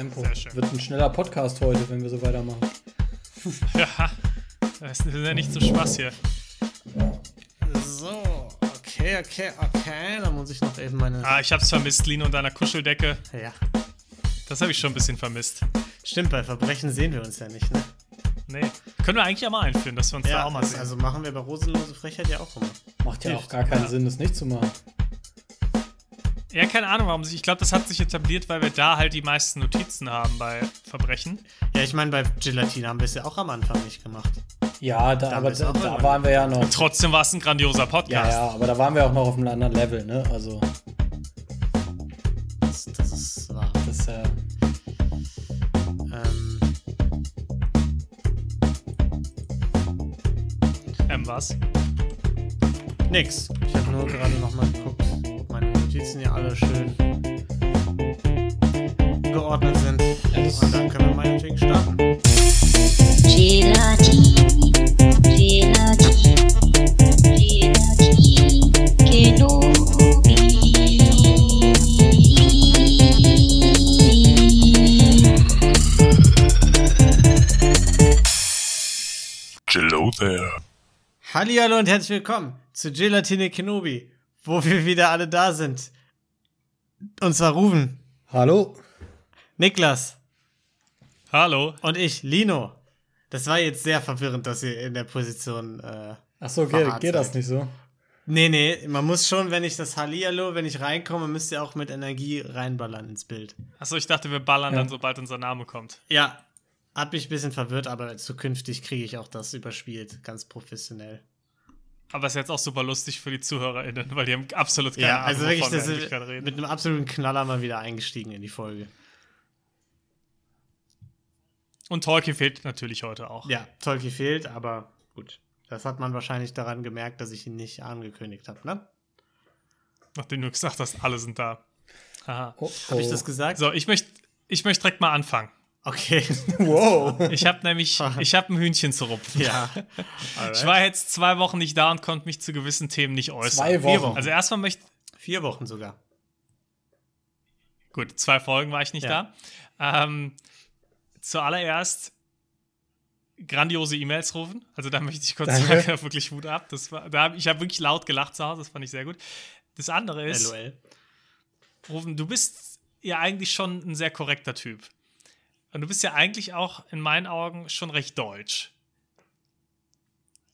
Tempo. Sehr schön. Wird ein schneller Podcast heute, wenn wir so weitermachen. Ja, das ist ja nicht so Spaß hier. So, okay, okay, okay. Da muss ich noch eben meine. Ah, ich hab's vermisst, Lino und deiner Kuscheldecke. Ja. Das habe ich schon ein bisschen vermisst. Stimmt, bei Verbrechen sehen wir uns ja nicht, ne? Nee. Können wir eigentlich ja mal einführen, dass wir uns da auch mal das- sehen. also machen wir bei Rosenlose Frechheit ja auch immer. Macht ja auch gar keinen Sinn, das nicht zu machen. Ja, keine Ahnung, warum sich. Ich glaube, das hat sich etabliert, weil wir da halt die meisten Notizen haben bei Verbrechen. Ja, ich meine, bei Gelatine haben wir es ja auch am Anfang nicht gemacht. Ja, da, Da aber da, da waren wir ja noch. Trotzdem war es ein grandioser Ja, Podcast. ja, aber da waren wir auch noch auf einem anderen Level, ne? Also, Das, das ist wahr. das äh, Ähm, Ähm, was? nix. Ich habe nur gerade nochmal geguckt, Notizen hier alle schön geordnet sind. Und dann können wir meinetwegen starten. Gelati, Gelati, Gelati, Kenobi. Hello there. Hallihallo und herzlich willkommen zu Gelatine Kenobi, wo wir wieder alle da sind. Und zwar Ruven, Hallo? Niklas Hallo. und ich, Lino. Das war jetzt sehr verwirrend, dass ihr in der Position. Äh, Achso, geht, Verrat geht das nicht so? nee, nee, man muss schon, wenn ich das Hallihallo, wenn ich reinkomme, müsst ihr auch mit Energie reinballern ins Bild. Achso, ich dachte, wir ballern Ja. dann, sobald unser Name kommt. Ja, hat mich ein bisschen verwirrt, aber zukünftig kriege ich auch das überspielt, ganz professionell. Aber ist jetzt auch super lustig für die ZuhörerInnen, weil die haben absolut keine Ja, Ahnung, also wirklich, wovon wir das eigentlich ist gerade reden. mit einem absoluten Knaller mal wieder eingestiegen in die Folge. Und Tolkien fehlt natürlich heute auch. Ja, Tolki fehlt, aber gut. Das hat man wahrscheinlich daran gemerkt, dass ich ihn nicht angekündigt habe, ne? Nachdem du gesagt hast, alle sind da. Haha. Oh, Habe ich oh. das gesagt? So, ich möchte ich möcht direkt mal anfangen. Okay. Wow. Ich habe nämlich, ich habe ein Hühnchen zu rupfen. ja. Ich war jetzt zwei Wochen nicht da und konnte mich zu gewissen Themen nicht äußern. Zwei Wochen. Wochen. Also erstmal möchte Vier Wochen sogar. Gut, zwei Folgen war ich nicht Ja. da. Ähm, zuallererst grandiose E-Mails rufen. Also da möchte ich kurz Danke. sagen, wirklich Hut ab. Das war, da hab, ich habe wirklich laut gelacht zu Hause, das fand ich sehr gut. Das andere ist, LOL. Rufen, du bist ja eigentlich schon ein sehr korrekter Typ. Und du bist ja eigentlich auch in meinen Augen schon recht deutsch.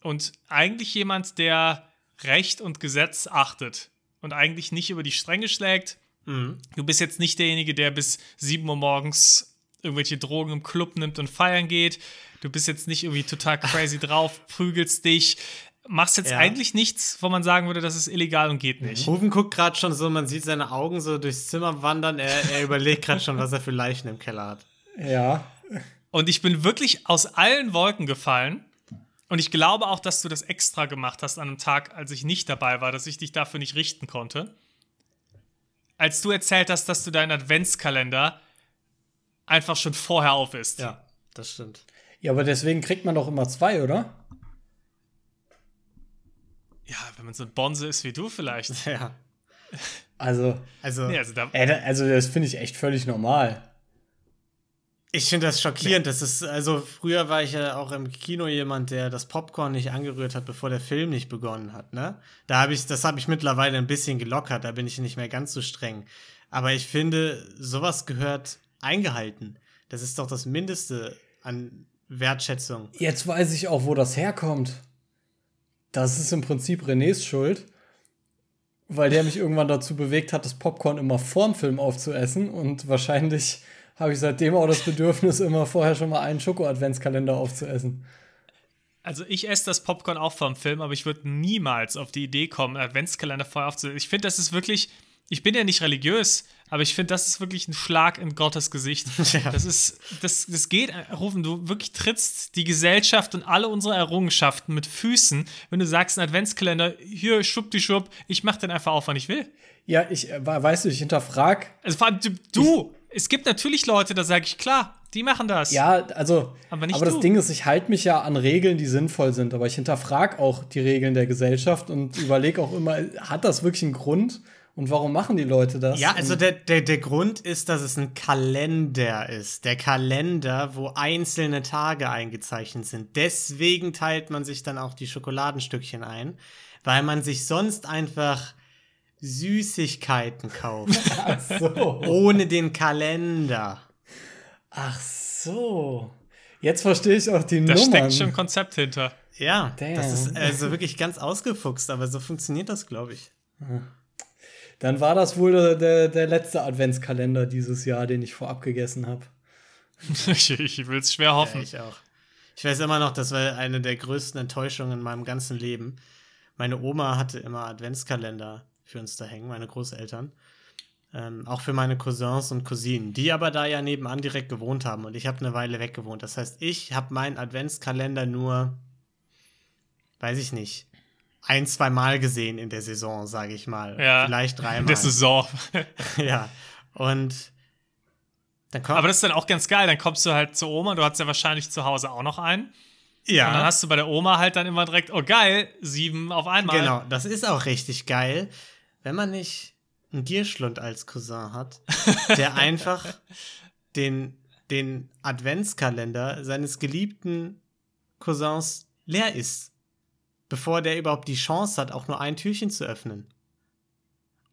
Und eigentlich jemand, der Recht und Gesetz achtet und eigentlich nicht über die Stränge schlägt. Mhm. Du bist jetzt nicht derjenige, der bis 7 Uhr morgens irgendwelche Drogen im Club nimmt und feiern geht. Du bist jetzt nicht irgendwie total crazy drauf, prügelst dich, machst jetzt Ja. eigentlich nichts, wo man sagen würde, das ist illegal und geht nicht. Rufen guckt gerade schon so, man sieht seine Augen so durchs Zimmer wandern. Er, er überlegt gerade schon, was er für Leichen im Keller hat. Ja. Und ich bin wirklich aus allen Wolken gefallen. Und ich glaube auch, dass du das extra gemacht hast an einem Tag, als ich nicht dabei war, dass ich dich dafür nicht richten konnte. Als du erzählt hast, dass du deinen Adventskalender einfach schon vorher auf ist. Ja, das stimmt. Ja, aber deswegen kriegt man doch immer zwei, oder? Ja, wenn man so ein Bonze ist wie du vielleicht. Ja. Also, Also, Nee, also da, ey, also das finde ich echt völlig normal. Ich finde das schockierend. Das ist, also, früher war ich ja auch im Kino jemand, der das Popcorn nicht angerührt hat, bevor der Film nicht begonnen hat, ne? Da habe ich, das habe ich mittlerweile ein bisschen gelockert, da bin ich nicht mehr ganz so streng. Aber ich finde, sowas gehört eingehalten. Das ist doch das Mindeste an Wertschätzung. Jetzt weiß ich auch, wo das herkommt. Das ist im Prinzip Renés Schuld, weil der mich irgendwann dazu bewegt hat, das Popcorn immer vorm Film aufzuessen und wahrscheinlich habe ich seitdem auch das Bedürfnis, immer vorher schon mal einen Schoko-Adventskalender aufzuessen. also ich esse das Popcorn auch vom Film, aber ich würde niemals auf die Idee kommen, einen Adventskalender vorher aufzusetzen. Ich finde, das ist wirklich, ich bin ja nicht religiös, aber ich finde, das ist wirklich ein Schlag in Gottes Gesicht. Ja. Das ist, das, das geht, äh, Rufen, du wirklich trittst die Gesellschaft und alle unsere Errungenschaften mit Füßen, wenn du sagst, ein Adventskalender, hier, schupp die schupp, ich mach den einfach auf, wann ich will. Ja, ich äh, weißt du, ich hinterfrag. Also vor allem du, du es gibt natürlich Leute, da sage ich, klar, die machen das. Ja, also, Aber nicht aber das du. Ding ist, ich halte mich ja an Regeln, die sinnvoll sind, aber ich hinterfrag auch die Regeln der Gesellschaft und überlege auch immer, hat das wirklich einen Grund Und warum machen die Leute das? Ja, also der, der, der Grund ist, dass es ein Kalender ist. Der Kalender, wo einzelne Tage eingezeichnet sind. Deswegen teilt man sich dann auch die Schokoladenstückchen ein, weil man sich sonst einfach Süßigkeiten kauft. Ach so. ohne den Kalender. Ach so. Jetzt verstehe ich auch die Da Nummern. steckt schon ein Konzept hinter. Ja, Damn. das ist also wirklich ganz ausgefuchst, aber so funktioniert das, glaube ich. Dann war das wohl der, der, der letzte Adventskalender dieses Jahr, den ich vorab gegessen habe. ich ich will es schwer Ja, hoffen. ich auch. Ich weiß immer noch, das war eine der größten Enttäuschungen in meinem ganzen Leben. Meine Oma hatte immer Adventskalender für uns da hängen, meine Großeltern. Ähm, auch für meine Cousins und Cousinen, die aber da ja nebenan direkt gewohnt haben und ich habe eine Weile weg gewohnt. Das heißt, ich habe meinen Adventskalender nur, weiß ich nicht, ein, zwei Mal gesehen in der Saison, sage ich mal. Ja, Vielleicht dreimal. In der Saison. ja. Und dann kommt. Aber das ist dann auch ganz geil. Dann kommst du halt zur Oma. Du hast ja wahrscheinlich zu Hause auch noch einen. ja. Und dann hast du bei der Oma halt dann immer direkt, oh geil, sieben auf einmal. Genau, das ist auch richtig geil, wenn man nicht einen Gierschlund als Cousin hat, der einfach den, den Adventskalender seines geliebten Cousins leer ist, bevor der überhaupt die Chance hat, auch nur ein Türchen zu öffnen.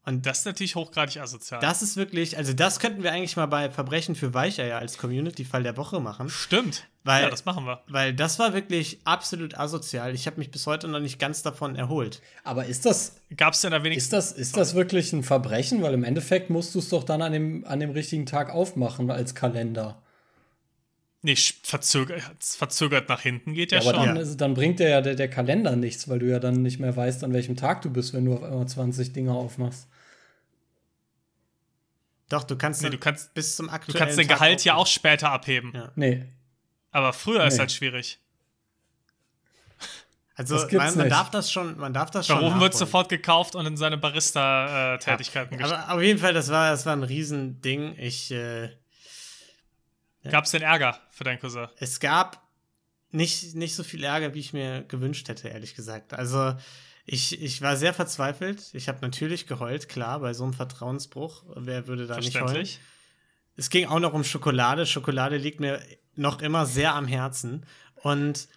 Und Das ist natürlich hochgradig asozial. das ist wirklich, also das könnten wir eigentlich mal bei Verbrechen für Weicheier als Community-Fall der Woche machen. Stimmt. Weil- ja, das machen wir. Weil das war wirklich absolut asozial. Ich habe mich bis heute noch nicht ganz davon erholt. Aber ist das, Gab es denn da wenigstens. ist, das, ist das wirklich ein Verbrechen? Weil im Endeffekt musst du es doch dann an dem, an dem richtigen Tag aufmachen als Kalender. Nee, verzögert, verzögert nach hinten geht ja, Ja, aber schon. dann, ist, dann bringt der ja der, der Kalender nichts, weil du ja dann nicht mehr weißt, an welchem Tag du bist, wenn du auf einmal 20 Dinge aufmachst. Doch, du kannst, Nee, du kannst- bis zum Du aktuellen kannst den Tag Gehalt ja auch später abheben. Ja. Nee. Aber früher ist Nee. halt schwierig. Also man, man darf das schon, man darf das Bei schon. Wird sofort gekauft und in seine Barista-Tätigkeiten Ja. Aber auf jeden Fall, das war, das war ein Riesending. Ich, äh, Gab es denn Ärger für deinen Cousin? es gab nicht, nicht so viel Ärger, wie ich mir gewünscht hätte, ehrlich gesagt. Also ich, ich war sehr verzweifelt. Ich habe natürlich geheult, klar, bei so einem Vertrauensbruch. Wer würde da nicht heulen? Es ging auch noch um Schokolade. Schokolade liegt mir noch immer sehr am Herzen. Und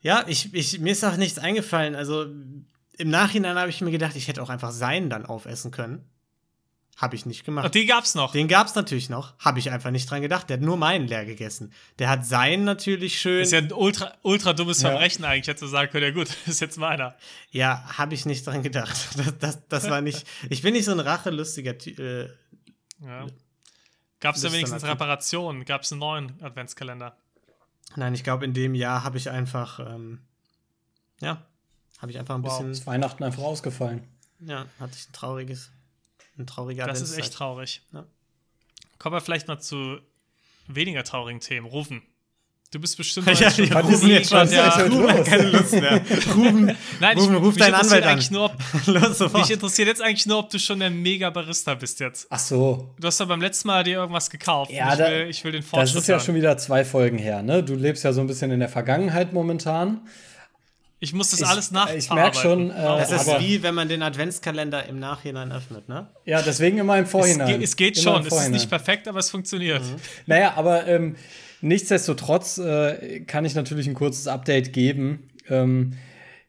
ja, ich, ich, mir ist auch nichts eingefallen. Also im Nachhinein habe ich mir gedacht, ich hätte auch einfach seinen dann aufessen können. Habe ich nicht gemacht. Und die gab's noch. Den gab es natürlich noch. Habe ich einfach nicht dran gedacht. Der hat nur meinen leer gegessen. Der hat seinen natürlich schön. ist ja ein ultra, ultra dummes Ja. Verbrechen eigentlich. Hätte sagen können, ja gut, ist jetzt meiner. Ja, habe ich nicht dran gedacht. Das, das, das war nicht. Ich bin nicht so ein rachelustiger Typ. Äh, Ja. Gab es da Das ist wenigstens Reparationen? Gab es einen neuen Adventskalender? nein, ich glaube, in dem Jahr habe ich einfach. Ähm, ja, habe ich einfach ein Wow. bisschen. Ist Weihnachten einfach ausgefallen. Ja, hatte ich ein trauriges. Ein trauriger Das ist Adventszeit. echt traurig. Ja. Kommen wir vielleicht mal zu weniger traurigen Themen. Rufen. Du bist bestimmt. Ja, Was Rufen ist jetzt schon? ja, ist Rufen keine Lust mehr. Rufen, Nein, Rufen, ich, ruf mich deinen interessiert Anwalt an. eigentlich nur, ob, Los, sofort. mich interessiert jetzt eigentlich nur, ob du schon der Mega-Barista bist jetzt. Ach so. Du hast ja beim letzten Mal dir irgendwas gekauft. Ja, ich, da- will, ich will den Fortschritt Das ist ja hören. schon wieder zwei Folgen her, ne? Du lebst ja so ein bisschen in der Vergangenheit momentan. Ich muss das Ich- alles ich nachverarbeiten. merk schon, äh, das ist wie, wenn man den Adventskalender im Nachhinein öffnet, ne? Ja, deswegen immer im es, Vorhinein. geht, es geht Immer schon. Es ist nicht perfekt, aber es funktioniert. Naja, aber ähm, nichtsdestotrotz äh, kann ich natürlich ein kurzes Update geben. Ähm,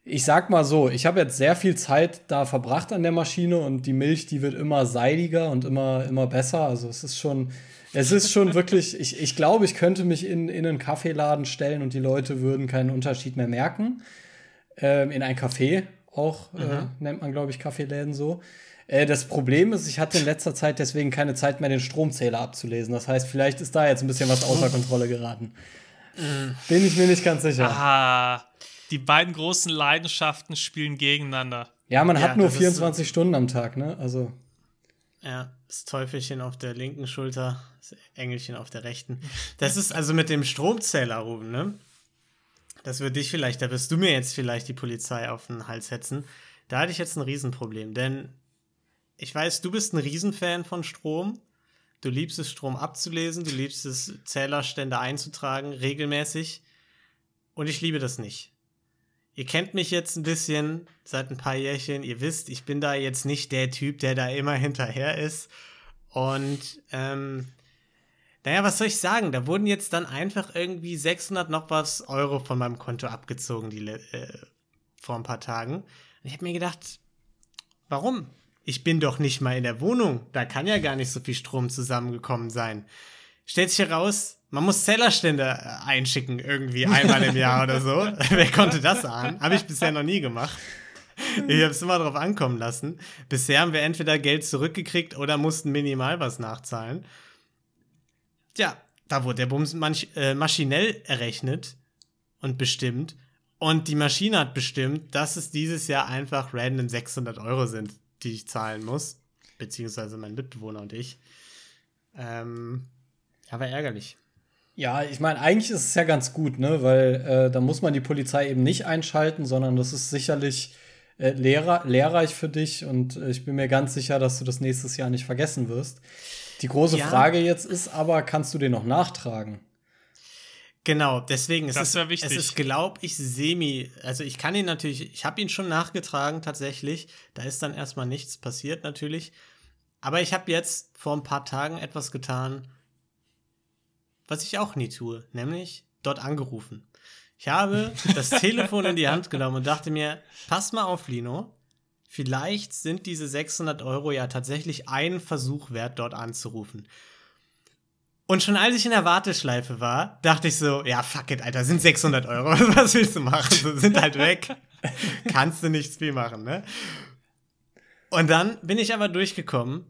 ich sag mal so, ich habe jetzt sehr viel Zeit da verbracht an der Maschine und die Milch, die wird immer seidiger und immer, immer besser. Also es ist schon, es ist schon wirklich, ich, ich glaube, ich könnte mich in, in einen Kaffeeladen stellen und die Leute würden keinen Unterschied mehr merken. Ähm, in ein Café auch, äh, nennt man, glaube ich, Kaffeeläden so. Äh, das Problem ist, ich hatte in letzter Zeit deswegen keine Zeit mehr, den Stromzähler abzulesen. Das heißt, vielleicht ist da jetzt ein bisschen was außer Kontrolle geraten. Bin ich mir nicht ganz sicher. Ah, die beiden großen Leidenschaften spielen gegeneinander. Ja, man Ja, hat nur das ist 24 Stunden am Tag, ne? Also, Ja, das Teufelchen auf der linken Schulter, das Engelchen auf der rechten. Das ist also mit dem Stromzähler, Ruben, ne? Das wird dich vielleicht, da wirst du mir jetzt vielleicht die Polizei auf den Hals hetzen. Da hatte ich jetzt ein Riesenproblem, denn ich weiß, du bist ein Riesenfan von Strom. Du liebst es, Strom abzulesen, du liebst es, Zählerstände einzutragen, regelmäßig. Und ich liebe das nicht. ihr kennt mich jetzt ein bisschen seit ein paar Jährchen. Ihr wisst, ich bin da jetzt nicht der Typ, der da immer hinterher ist. Und, ähm, naja, was soll ich sagen? Da wurden jetzt dann einfach irgendwie 600 noch was Euro von meinem Konto abgezogen, die, äh, vor ein paar Tagen. Und ich habe mir gedacht, warum? Ich bin doch nicht mal in der Wohnung. Da kann ja gar nicht so viel Strom zusammengekommen sein. Stellt sich heraus, man muss Zellerstände äh, einschicken, irgendwie einmal im Jahr oder so. Wer konnte das ahnen? Habe ich bisher noch nie gemacht. Ich habe es immer drauf ankommen lassen. Bisher haben wir entweder Geld zurückgekriegt oder mussten minimal was nachzahlen. Tja, da wurde der Bums manch, äh, maschinell errechnet und bestimmt. Und die Maschine hat bestimmt, dass es dieses Jahr einfach random 600 Euro sind, die ich zahlen muss. Beziehungsweise mein Mitbewohner und ich. Ähm, aber ärgerlich. Ja, ich meine, eigentlich ist es ja ganz gut, ne? Weil äh, da muss man die Polizei eben nicht einschalten, sondern das ist sicherlich äh, lehrer, lehrreich für dich und äh, ich bin mir ganz sicher, dass du das nächstes Jahr nicht vergessen wirst. Die große Ja. Frage jetzt ist aber, kannst du den noch nachtragen? Genau, deswegen ist Das es, wär wichtig. es ist, glaube ich, semi. Also ich kann ihn natürlich, ich habe ihn schon nachgetragen tatsächlich. Da ist dann erstmal nichts passiert natürlich. Aber ich habe jetzt vor ein paar Tagen etwas getan, was ich auch nie tue, nämlich dort angerufen. Ich habe das Telefon in die Hand genommen und dachte mir, pass mal auf, Lino. Vielleicht sind diese 600 Euro ja tatsächlich einen Versuch wert, dort anzurufen. Und schon als ich in der Warteschleife war, dachte ich so, ja, fuck it, Alter, sind 600 Euro. Was willst du machen? So, sind halt weg. Kannst du nichts viel machen, ne? Und dann bin ich aber durchgekommen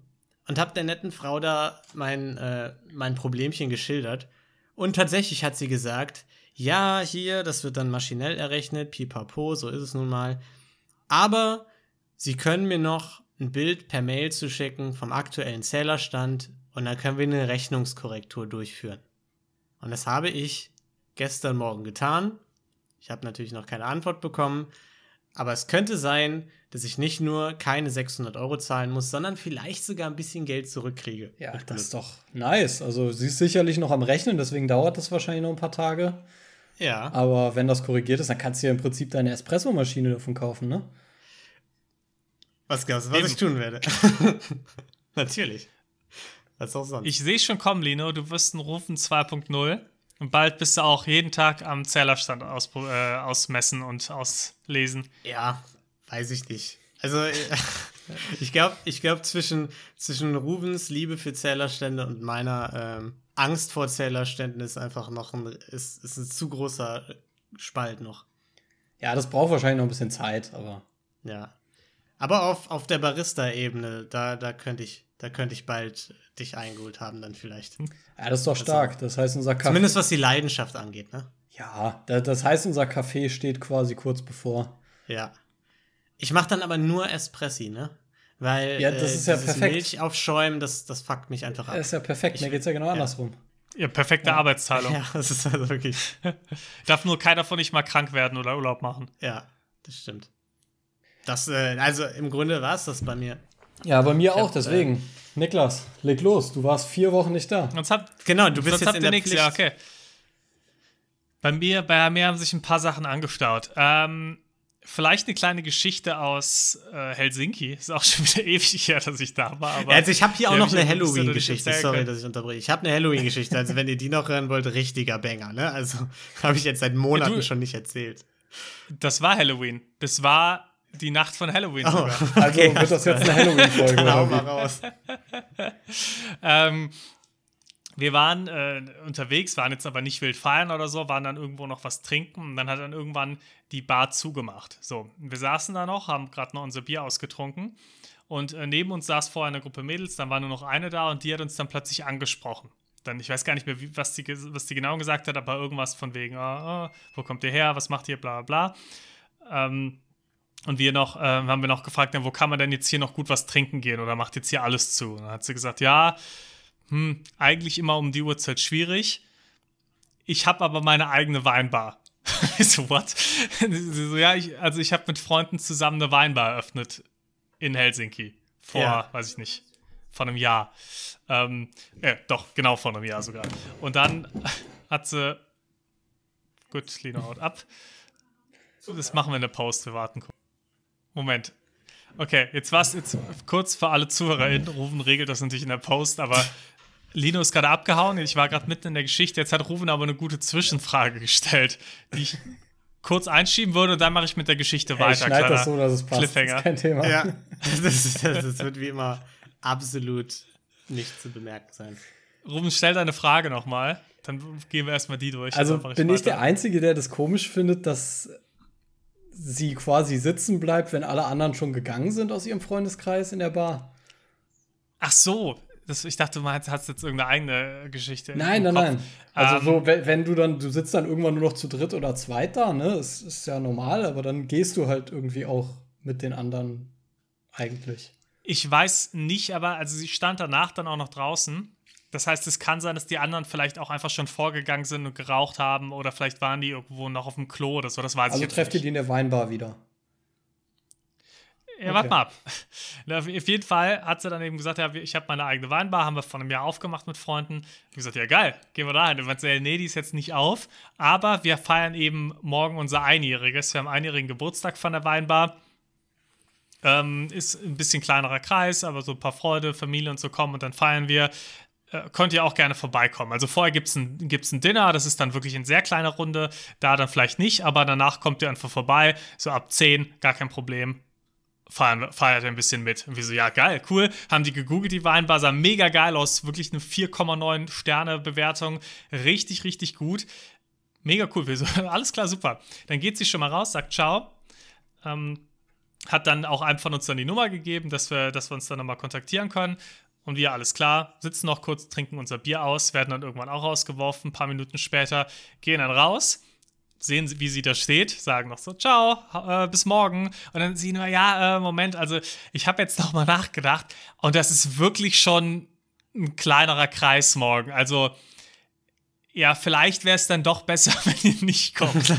und hab der netten Frau da mein, äh, mein Problemchen geschildert. Und tatsächlich hat sie gesagt, ja, hier, das wird dann maschinell errechnet, pipapo, so ist es nun mal. Aber sie können mir noch ein Bild per Mail zu schicken vom aktuellen Zählerstand und dann können wir eine Rechnungskorrektur durchführen. Und das habe ich gestern Morgen getan. Ich habe natürlich noch keine Antwort bekommen, aber es könnte sein, dass ich nicht nur keine 600 Euro zahlen muss, sondern vielleicht sogar ein bisschen Geld zurückkriege. Ja, das ist doch nice. Also sie ist sicherlich noch am Rechnen, deswegen dauert das wahrscheinlich noch ein paar Tage. Ja. Aber wenn das korrigiert ist, dann kannst du ja im Prinzip deine Espressomaschine davon kaufen, ne? Was glaubst du, was Eben. ich tun werde? Natürlich. Was auch sonst. Ich sehe schon kommen, Lino. Du wirst einen Rufen 2.0. Und bald bist du auch jeden Tag am Zählerstand auspro- äh, ausmessen und auslesen. Ja, weiß ich nicht. Also, ich glaube, ich glaub, zwischen, zwischen Rubens Liebe für Zählerstände und meiner ähm, Angst vor Zählerständen ist einfach noch ein, ist, ist ein zu großer Spalt noch. Ja, das braucht wahrscheinlich noch ein bisschen Zeit, aber Ja. Aber auf, auf der Barista-Ebene, da, da könnte ich, da könnte ich bald dich eingeholt haben, dann vielleicht. ja, das ist doch stark. Das heißt, unser Kaffee. Zumindest was die Leidenschaft angeht, ne? Ja, da- das heißt, unser Kaffee steht quasi kurz bevor. Ja. Ich mache dann aber nur Espressi, ne? Weil Ja, das ist ja dieses perfekt. Milch aufschäumen, das, das fuckt mich einfach ab. Das ist ja perfekt. Mir geht's ja genau andersrum. Ja, perfekte Arbeitsteilung. Ja, das ist also wirklich. Darf nur keiner von nicht mal krank werden oder Urlaub machen. Ja, das stimmt. Das, äh, also im Grunde war es das bei mir. Ja, bei mir auch, hab, deswegen. Niklas, leg los. Du warst vier Wochen nicht da. Sonst habt, Genau, du bist sonst jetzt in der nichts. Pflicht. Ja, okay. Bei mir, bei mir haben sich ein paar Sachen angestaut. Ähm, vielleicht eine kleine Geschichte aus äh, Helsinki. Ist auch schon wieder ewig her, dass ich da war. Aber Also ich habe hier auch noch ich eine Halloween-Geschichte. Sorry, dass ich unterbreche. Ich habe eine Halloween-Geschichte. Also wenn ihr die noch hören wollt, richtiger Banger, ne? Also habe ich jetzt seit Monaten Ja, du- schon nicht erzählt. Das war Halloween. Das war die Nacht von Halloween Oh, sogar. Also wird das jetzt eine Halloween-Folge. Oder mal raus. Ähm, wir waren äh, unterwegs, waren jetzt aber nicht wild feiern oder so, waren dann irgendwo noch was trinken und dann hat dann irgendwann die Bar zugemacht. So, wir saßen da noch, haben gerade noch unser Bier ausgetrunken und äh, neben uns saß vorher eine Gruppe Mädels, dann war nur noch eine da und die hat uns dann plötzlich angesprochen. Dann, ich weiß gar nicht mehr, wie, was, die, was die genau gesagt hat, aber irgendwas von wegen, ah, ah, wo kommt ihr her, was macht ihr, bla bla bla. Ähm, und wir noch, äh, haben wir noch gefragt, ja, wo kann man denn jetzt hier noch gut was trinken gehen oder macht jetzt hier alles zu? Und dann hat sie gesagt, ja, hm, eigentlich immer um die Uhrzeit schwierig. Ich habe aber meine eigene Weinbar. Ich so, what? So, ja, ich, also ich habe mit Freunden zusammen eine Weinbar eröffnet in Helsinki. Vor, Ja. weiß ich nicht, vor einem Jahr. Ähm, äh, doch, genau vor einem Jahr sogar. Und dann hat sie, gut, Lino haut ab. Das machen wir in der Post, wir warten kurz. Moment. Okay, jetzt war's jetzt kurz für alle ZuhörerInnen. Rufen regelt das natürlich in der Post, aber Lino ist gerade abgehauen. Ich war gerade mitten in der Geschichte. Jetzt hat Rufen aber eine gute Zwischenfrage gestellt, die ich kurz einschieben würde und dann mache ich mit der Geschichte Ey, weiter. ich schneide das so, dass es passt. Cliffhanger. ist kein Thema. Ja, das, ist, das, das wird wie immer absolut nicht zu bemerken sein. Ruben, stell deine Frage nochmal. Dann gehen wir erstmal die durch. Also bin ich der. Einzige, der das komisch findet, dass sie quasi sitzen bleibt, wenn alle anderen schon gegangen sind aus ihrem Freundeskreis in der Bar. Ach so. Das, ich dachte, du hast jetzt irgendeine eigene Geschichte. Nein, nein, nein. Also Ähm, so, wenn, wenn du dann, du sitzt dann irgendwann nur noch zu dritt oder zweit da, ne? Das ist ja normal, aber dann gehst du halt irgendwie auch mit den anderen eigentlich. Ich weiß nicht, aber also sie stand danach dann auch noch draußen. Das heißt, es kann sein, dass die anderen vielleicht auch einfach schon vorgegangen sind und geraucht haben oder vielleicht waren die irgendwo noch auf dem Klo oder so. Das weiß Also ich jetzt trefft ihr die in der Weinbar wieder. Ja, warte Okay. mal ab. Auf jeden Fall hat sie dann eben gesagt, ja, ich habe meine eigene Weinbar, haben wir vor einem Jahr aufgemacht mit Freunden. Ich habe gesagt, ja geil, gehen wir da hin. Und meinte, sie, nee, die ist jetzt nicht auf, aber wir feiern eben morgen unser Einjähriges. Wir haben einjährigen Geburtstag von der Weinbar. Ähm, ist ein bisschen kleinerer Kreis, aber so ein paar Freunde, Familie und so kommen und dann feiern wir. Äh, könnt ihr auch gerne vorbeikommen. Also vorher gibt es ein, gibt's ein Dinner, das ist dann wirklich in sehr kleiner Runde, da dann vielleicht nicht, aber danach kommt ihr einfach vorbei, so ab 10, gar kein Problem feiern, feiert ein bisschen mit. Und wir so, ja, geil, cool. Haben die gegoogelt, die Weinbar, sah mega geil aus. Wirklich eine 4,9 Sterne Bewertung. Richtig, richtig gut. Mega cool. Wir so, alles klar, super. Dann geht sie schon mal raus, sagt ciao. Ähm, hat dann auch einem von uns dann die Nummer gegeben, dass wir, dass wir uns dann nochmal kontaktieren können. Und wir, alles klar, sitzen noch kurz, trinken unser Bier aus, werden dann irgendwann auch rausgeworfen. Ein paar Minuten später gehen dann raus sehen, sie, wie sie da steht, sagen noch so, ciao, äh, bis morgen. Und dann sie nur, ja, äh, Moment, also ich habe jetzt noch mal nachgedacht und das ist wirklich schon ein kleinerer Kreis morgen. Also ja, vielleicht wäre es dann doch besser, wenn ihr nicht kommt.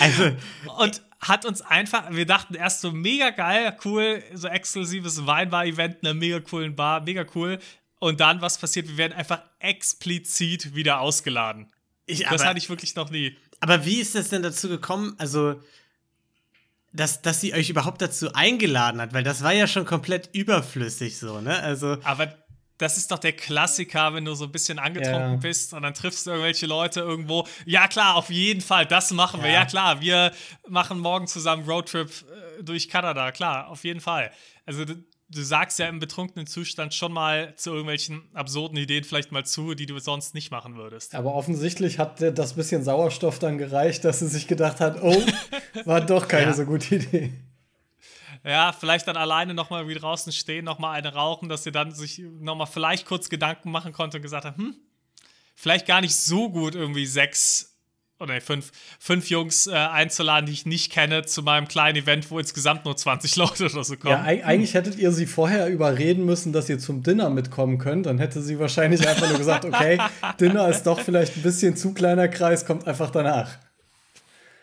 Also, und hat uns einfach, wir dachten erst so mega geil, cool, so exklusives Weinbar-Event in einer mega coolen Bar, mega cool. Und dann, was passiert? Wir werden einfach explizit wieder ausgeladen. ich, Das aber, hatte ich wirklich noch nie. aber wie ist das denn dazu gekommen? Also, dass, dass sie euch überhaupt dazu eingeladen hat, weil das war ja schon komplett überflüssig so, ne? Also, Aber das ist doch der Klassiker, wenn du so ein bisschen angetrunken Ja. bist und dann triffst du irgendwelche Leute irgendwo. Ja, klar, auf jeden Fall, das machen wir. Ja. Ja, klar, wir machen morgen zusammen Roadtrip äh, durch Kanada. Klar, auf jeden Fall. Also, du, du sagst ja im betrunkenen Zustand schon mal zu irgendwelchen absurden Ideen vielleicht mal zu, die du sonst nicht machen würdest. Aber offensichtlich hat das bisschen Sauerstoff dann gereicht, dass sie sich gedacht hat, oh, war doch keine Ja. so gute Idee. Ja, vielleicht dann alleine nochmal wie draußen stehen, nochmal eine rauchen, dass sie dann sich nochmal vielleicht kurz Gedanken machen konnte und gesagt hat, hm, vielleicht gar nicht so gut irgendwie sechs oder nee, fünf, fünf Jungs äh, einzuladen, die ich nicht kenne, zu meinem kleinen Event, wo insgesamt nur 20 Leute oder so kommen. Ja, eig eigentlich hättet ihr sie vorher überreden müssen, dass ihr zum Dinner mitkommen könnt. Dann hätte sie wahrscheinlich einfach nur gesagt, okay, Dinner ist doch vielleicht ein bisschen zu kleiner Kreis, kommt einfach danach.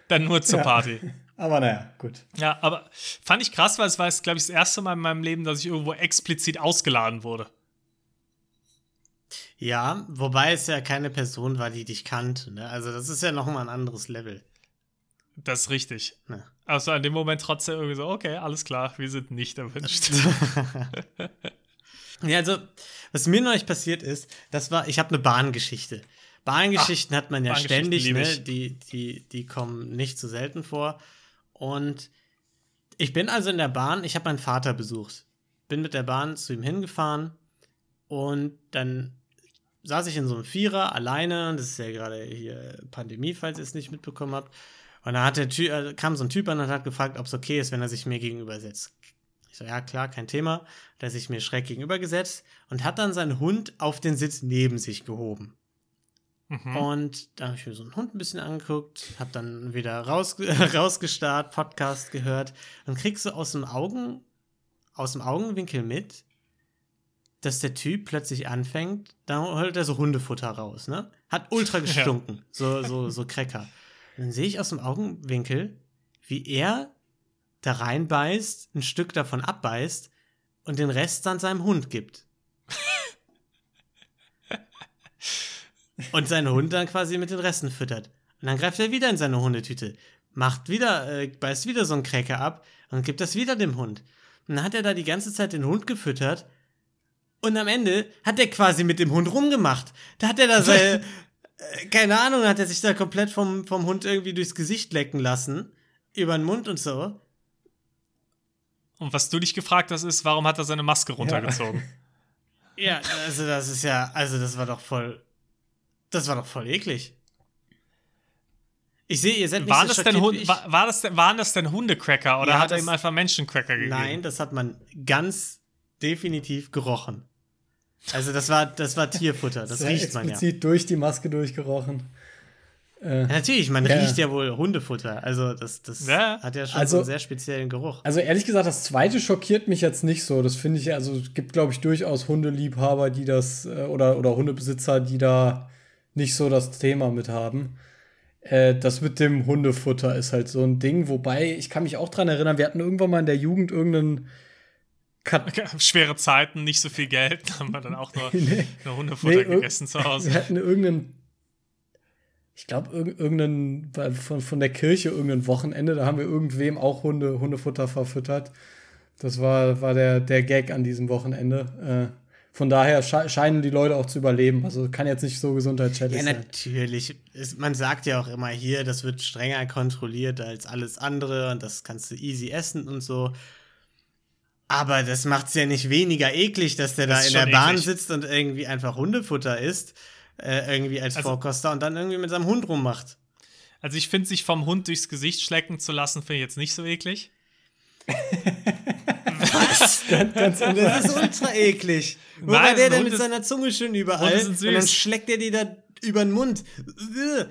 Dann nur zur Ja. Party. Aber naja, gut. Ja, aber fand ich krass, weil es war, glaube ich, das erste Mal in meinem Leben, dass ich irgendwo explizit ausgeladen wurde. ja, wobei es ja keine Person war, die dich kannte, ne? Also, das ist ja nochmal ein anderes Level. Das ist richtig. Ne? Also in dem Moment trotzdem irgendwie so, okay, alles klar, wir sind nicht erwünscht. Ja, also, was mir neulich passiert ist, das war, ich habe eine Bahngeschichte. Bahngeschichten hat man ja ständig, ne? Die, die, die kommen nicht so selten vor. Und ich bin also in der Bahn, ich habe meinen Vater besucht. Bin mit der Bahn zu ihm hingefahren und dann saß ich in so einem Vierer alleine. Das ist ja gerade hier Pandemie, falls ihr es nicht mitbekommen habt. Und dann hat der Ty äh, kam so ein Typ an und hat gefragt, ob es okay ist, wenn er sich mir gegenüber setzt. Ich so, ja, klar, kein Thema. Der hat sich mir schräg gegenüber gesetzt und hat dann seinen Hund auf den Sitz neben sich gehoben. Mhm. Und da habe ich mir so einen Hund ein bisschen angeguckt, habe dann wieder raus, rausgestarrt, Podcast gehört und kriegst so aus dem Augen, aus dem Augenwinkel mit, dass der Typ plötzlich anfängt, da holt er so Hundefutter raus, ne? Hat ultra gestunken, so, so, so Cracker. Und dann sehe ich aus dem Augenwinkel, wie er da reinbeißt, ein Stück davon abbeißt und den Rest dann seinem Hund gibt. und seinen Hund dann quasi mit den Resten füttert. Und dann greift er wieder in seine Hundetüte, macht wieder, äh, beißt wieder so einen Cracker ab und gibt das wieder dem Hund. Und dann hat er da die ganze Zeit den Hund gefüttert und am Ende hat er quasi mit dem Hund rumgemacht. Da hat er da seine, äh, keine Ahnung, hat er sich da komplett vom, vom Hund irgendwie durchs Gesicht lecken lassen, über den Mund und so. Und was du dich gefragt hast, ist, warum hat er seine Maske runtergezogen? Ja, also das ist ja, also das war doch voll, das war doch voll eklig. Ich sehe, ihr seid nicht Waren so das, denn schockiert wie Hund, ich. war, war das denn, waren das denn Hundecracker oder Ja, hat er ihm einfach Menschencracker gegeben? Nein, das hat man ganz definitiv gerochen. Also das war, das war Tierfutter, das Sehr riecht man ja. explizit durch die Maske durchgerochen. Äh, ja. Natürlich, man Ja. riecht ja wohl Hundefutter. Also das, das Ja. hat ja schon Also- so einen sehr speziellen Geruch. Also ehrlich gesagt, das zweite schockiert mich jetzt nicht so. Das finde ich, also es gibt, glaube ich, durchaus Hundeliebhaber, die das, äh, oder, oder Hundebesitzer, die da nicht so das Thema mit haben. Äh, das mit dem Hundefutter ist halt so ein Ding, wobei ich kann mich auch dran erinnern, wir hatten irgendwann mal in der Jugend irgendeinen Kat Schwere Zeiten, nicht so viel Geld, haben wir dann auch nur Nee. eine Hundefutter Nee, gegessen zu Hause. Wir hatten irgendeinen, ich glaube, irgendeinen, bei- von, von der Kirche irgendein Wochenende, da haben wir irgendwem auch Hunde, Hundefutter verfüttert. Das war, war der, der Gag an diesem Wochenende. Äh, von daher sche scheinen die Leute auch zu überleben. Also kann jetzt nicht so gesundheitsschädlich Ja, sein. natürlich. Es, man sagt ja auch immer hier, das wird strenger kontrolliert als alles andere und das kannst du easy essen und so. Aber das macht es ja nicht weniger eklig, dass der Das da ist in der Bahn eklig. sitzt und irgendwie einfach Hundefutter isst, äh, irgendwie als Also- Vorkoster und dann irgendwie mit seinem Hund rummacht. Also ich finde, sich vom Hund durchs Gesicht schlecken zu lassen, finde ich jetzt nicht so eklig. Ganz, ganz Das ist ultra eklig. Nein, war der Hund mit ist- seiner Zunge schön überall? Und dann schlägt er die da über den Mund.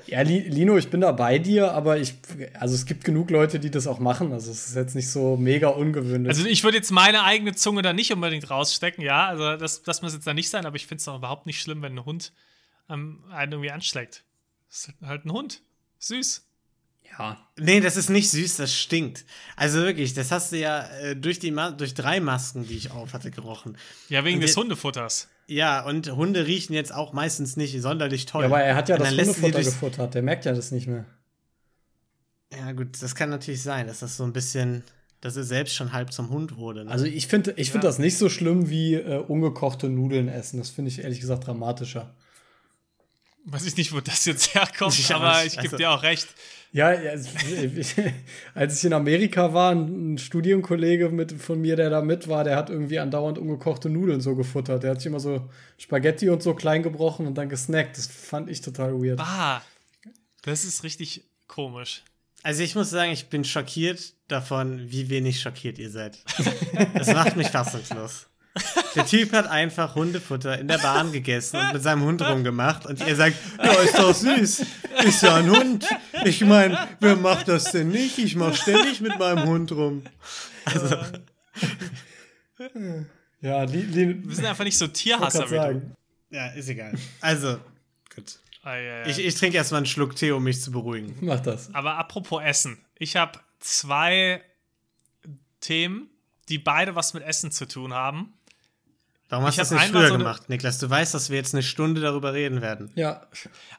Ja, Li Lino, ich bin da bei dir, aber ich, also es gibt genug Leute, die das auch machen. Also es ist jetzt nicht so mega ungewöhnlich. Also ich würde jetzt meine eigene Zunge da nicht unbedingt rausstecken, ja. Also das, das muss jetzt da nicht sein, aber ich finde es auch überhaupt nicht schlimm, wenn ein Hund ähm, einen irgendwie anschlägt. Das ist halt ein Hund. Süß. Ja. Nee, das ist nicht süß, das stinkt. Also wirklich, das hast du ja äh, durch, die Ma durch drei Masken, die ich auf hatte, gerochen. Ja, wegen Und des Hundefutters. Ja, und Hunde riechen jetzt auch meistens nicht sonderlich toll. ja, aber er hat ja das Hundefutter gefuttert. Der merkt ja das nicht mehr. Ja, gut, das kann natürlich sein, dass das so ein bisschen, dass er selbst schon halb zum Hund wurde. Ne? Also ich finde ich find Ja. das nicht so schlimm wie äh, ungekochte Nudeln essen. Das finde ich ehrlich gesagt dramatischer. Weiß ich nicht, wo das jetzt herkommt, auch aber ich gebe Also- dir auch recht. Ja, ja, als ich in Amerika war, ein ein Studienkollege mit, von mir, der da mit war, der hat irgendwie andauernd ungekochte Nudeln so gefuttert. Der hat sich immer so Spaghetti und so klein gebrochen und dann gesnackt. Das fand ich total weird. Ah, das ist richtig komisch. Also ich muss sagen, ich bin schockiert davon, wie wenig schockiert ihr seid. Das macht mich fassungslos. Der Typ hat einfach Hundefutter in der Bahn gegessen und mit seinem Hund rumgemacht und ihr sagt, ja, ist doch süß, ist ja ein Hund. Ich meine, wer macht das denn nicht? Ich mach ständig mit meinem Hund rum. Also, Ja, li, li, Wir sind einfach nicht so Tierhasser wie du. ja, ist egal. Also, gut. Ah, ja, ja. Ich, ich trinke erstmal einen Schluck Tee, um mich zu beruhigen. Mach das. Aber apropos Essen. Ich habe zwei Themen, die beide was mit Essen zu tun haben. Warum hast du das nicht früher so eine- gemacht, Niklas? Du weißt, dass wir jetzt eine Stunde darüber reden werden. Ja,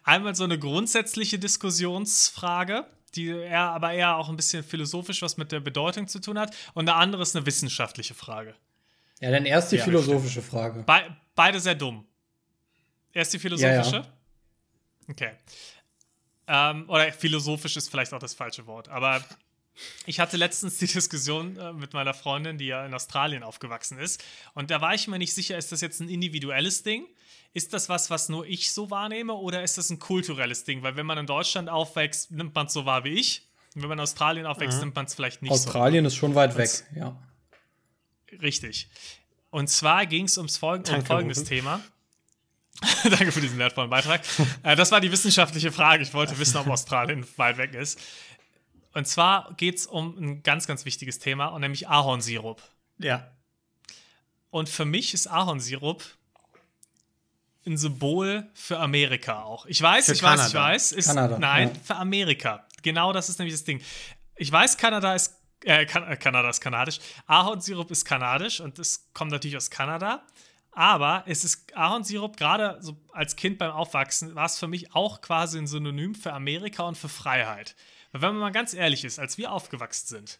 Einmal so eine grundsätzliche Diskussionsfrage, die eher, aber eher auch ein bisschen philosophisch was mit der Bedeutung zu tun hat. Und eine andere ist eine wissenschaftliche Frage. ja dann erst die Ja, philosophische Frage. Be beide sehr dumm. Erst die philosophische. Ja, Okay. Ähm, oder philosophisch ist vielleicht auch das falsche Wort. Aber ich hatte letztens die Diskussion äh, mit meiner Freundin, die ja in Australien aufgewachsen ist. Und da war ich mir nicht sicher, ist das jetzt ein individuelles Ding? Ist das was, was nur ich so wahrnehme? Oder ist das ein kulturelles Ding? Weil wenn man in Deutschland aufwächst, nimmt man es so wahr wie ich. Und wenn man in Australien aufwächst, nimmt man es vielleicht nicht so. Australien ist schon weit weg, ja. Richtig. Und zwar ging es ums Folg um Danke, folgendes Rufen. Thema. Danke für diesen wertvollen Beitrag. äh, das war die wissenschaftliche Frage. Ich wollte wissen, ob Australien weit weg ist. Und zwar geht es um ein ganz, ganz wichtiges Thema, und nämlich Ahornsirup. Ja. Und für mich ist Ahornsirup ein Symbol für Amerika auch. Ich weiß, Für ich weiß, ich Kanada. weiß. Ist, Kanada, nein, ja. für Amerika. Genau das ist nämlich das Ding. Ich weiß, Kanada ist, äh, kan äh, Kanada ist kanadisch. Ahornsirup ist kanadisch und das kommt natürlich aus Kanada. Aber es ist Ahornsirup, gerade so als Kind beim Aufwachsen, war es für mich auch quasi ein Synonym für Amerika und für Freiheit. Weil wenn man mal ganz ehrlich ist, als wir aufgewachsen sind,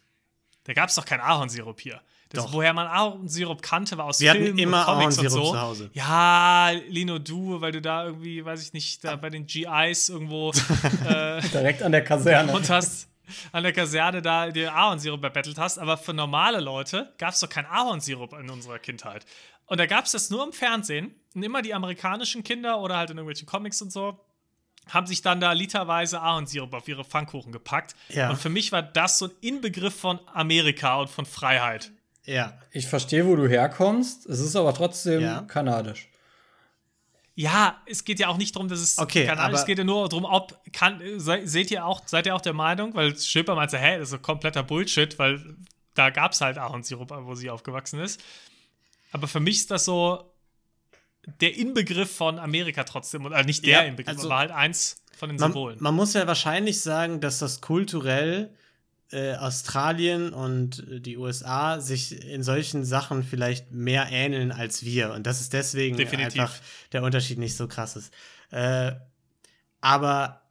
da gab es doch keinen Ahornsirup hier. Das, Doch. Woher man Ahornsirup kannte, war aus Wir hatten Filmen immer und Comics und Ahornsirup so. zu Hause. Ja, Lino, du, weil du da irgendwie, weiß ich nicht, da bei den GIs irgendwo äh, Direkt an der Kaserne. und hast an der Kaserne da dir Ahornsirup erbettelt hast, aber für normale Leute gab es doch kein Ahornsirup in unserer Kindheit. Und da gab es das nur im Fernsehen. Und immer die amerikanischen Kinder oder halt in irgendwelchen Comics und so haben sich dann da literweise Ahornsirup auf ihre Pfannkuchen gepackt. Ja. Und für mich war das so ein Inbegriff von Amerika und von Freiheit. Ja. Ich verstehe, wo du herkommst. Es ist aber trotzdem Ja. kanadisch. Ja, es geht ja auch nicht darum, dass es Okay, kann, aber- es geht ja nur darum, ob kann se, seht ihr auch seid ihr auch der Meinung, weil Schipper meinte, hä, das ist so kompletter Bullshit, weil da gab es halt Ahornsirup, wo sie aufgewachsen ist. Aber für mich ist das so der Inbegriff von Amerika trotzdem und äh, nicht der Ja, Inbegriff, also- aber halt eins von den Man, Symbolen. man muss ja wahrscheinlich sagen, dass das kulturell äh, Australien und die USA sich in solchen Sachen vielleicht mehr ähneln als wir. Und das ist deswegen Definitiv. einfach der Unterschied nicht so krass ist. Äh, aber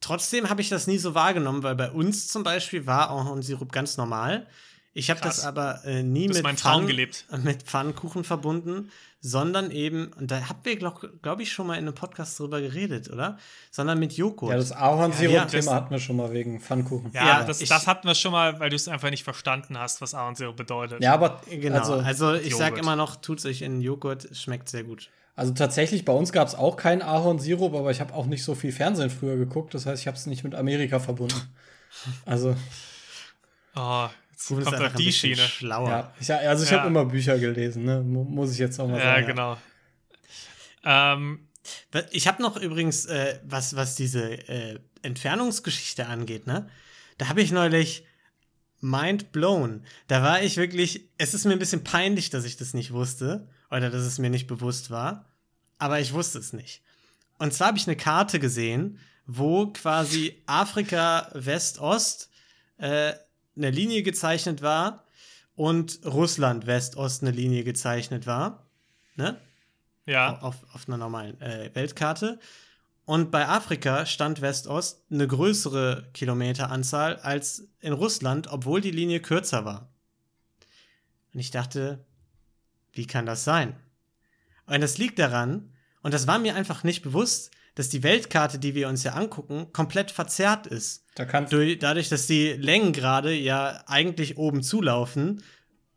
trotzdem habe ich das nie so wahrgenommen, weil bei uns zum Beispiel war Ahornsirup ganz normal. Ich habe das aber äh, nie Du hast mit, gelebt. mit Pfannkuchen verbunden, sondern eben, und da habt ihr, glaube glaub ich, schon mal in einem Podcast drüber geredet, oder? Sondern mit Joghurt. Ja, das Ja, Ahornsirup-Thema das- hatten wir schon mal wegen Pfannkuchen. ja, ja, das, ich- das hatten wir schon mal, weil du es einfach nicht verstanden hast, was Ahornsirup bedeutet. Ja, aber genau. Also, also, ich sag Joghurt. immer noch, tut's euch in Joghurt, schmeckt sehr gut. also tatsächlich, bei uns gab es auch keinen Ahornsirup, aber ich habe auch nicht so viel Fernsehen früher geguckt. Das heißt, ich habe es nicht mit Amerika verbunden. Also, Oh, jetzt Kuchen ist kommt einfach auf die Schiene. schlauer. ja, ich, also ich Ja. habe immer Bücher gelesen, ne? Mu- muss ich jetzt auch mal Ja, sagen. genau. Ähm, Ich habe noch übrigens, äh, was, was diese äh, Entfernungsgeschichte angeht, ne? Da habe ich neulich mind blown. Da war ich wirklich, es ist mir ein bisschen peinlich, dass ich das nicht wusste oder dass es mir nicht bewusst war, aber ich wusste es nicht. Und zwar habe ich eine Karte gesehen, wo quasi Afrika West-Ost äh, eine Linie gezeichnet war und Russland West-Ost eine Linie gezeichnet war. Ne? ja. auf, auf einer normalen äh, Weltkarte. Und bei Afrika stand West-Ost eine größere Kilometeranzahl als in Russland, obwohl die Linie kürzer war. Und ich dachte, wie kann das sein? Und das liegt daran, und das war mir einfach nicht bewusst, dass die Weltkarte, die wir uns ja angucken, komplett verzerrt ist. Da Durch, dadurch, dass die Längengrade ja eigentlich oben zulaufen,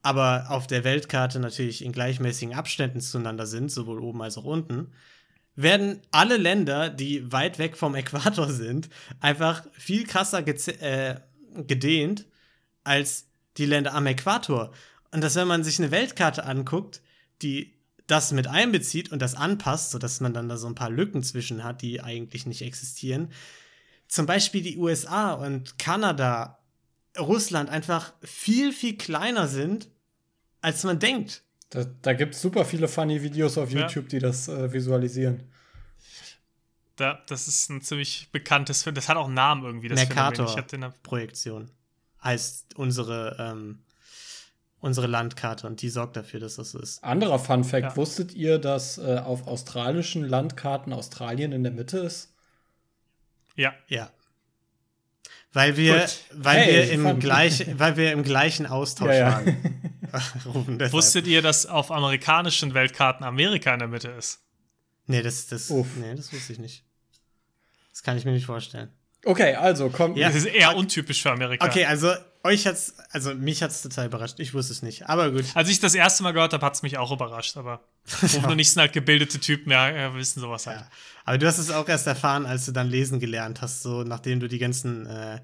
aber auf der Weltkarte natürlich in gleichmäßigen Abständen zueinander sind, sowohl oben als auch unten, werden alle Länder, die weit weg vom Äquator sind, einfach viel krasser äh, gedehnt als die Länder am Äquator. Und dass, wenn man sich eine Weltkarte anguckt, die das mit einbezieht und das anpasst, sodass man dann da so ein paar Lücken zwischen hat, die eigentlich nicht existieren, zum Beispiel die USA und Kanada, Russland einfach viel, viel kleiner sind, als man denkt. Da, da gibt es super viele funny Videos auf Ja. YouTube, die das äh, visualisieren. Da, das ist ein ziemlich bekanntes Film. Das hat auch einen Namen irgendwie. Das Mercator-Projektion heißt unsere, ähm, unsere Landkarte und die sorgt dafür, dass das so ist. Anderer Fun Fact: Ja. Wusstet ihr, dass äh, auf australischen Landkarten Australien in der Mitte ist? ja. Ja. Weil wir, Gut. weil Hey, wir im gleich, weil wir im gleichen Austausch Ja, ja. waren. Rufen deshalb. Wusstet ihr, dass auf amerikanischen Weltkarten Amerika in der Mitte ist? Nee, das, das, Uff. nee, das wusste ich nicht. Das kann ich mir nicht vorstellen. Okay, also kommt. Ja. Das ist eher untypisch für Amerika. Okay, also euch hat's, also mich hat's total überrascht. Ich wusste es nicht. Aber gut. Als ich das erste Mal gehört habe, hat es mich auch überrascht. Aber Rufen und ich sind halt gebildete Typen, ja, ja wissen sowas halt. Ja. Aber du hast es auch erst erfahren, als du dann lesen gelernt hast, so nachdem du die ganzen äh,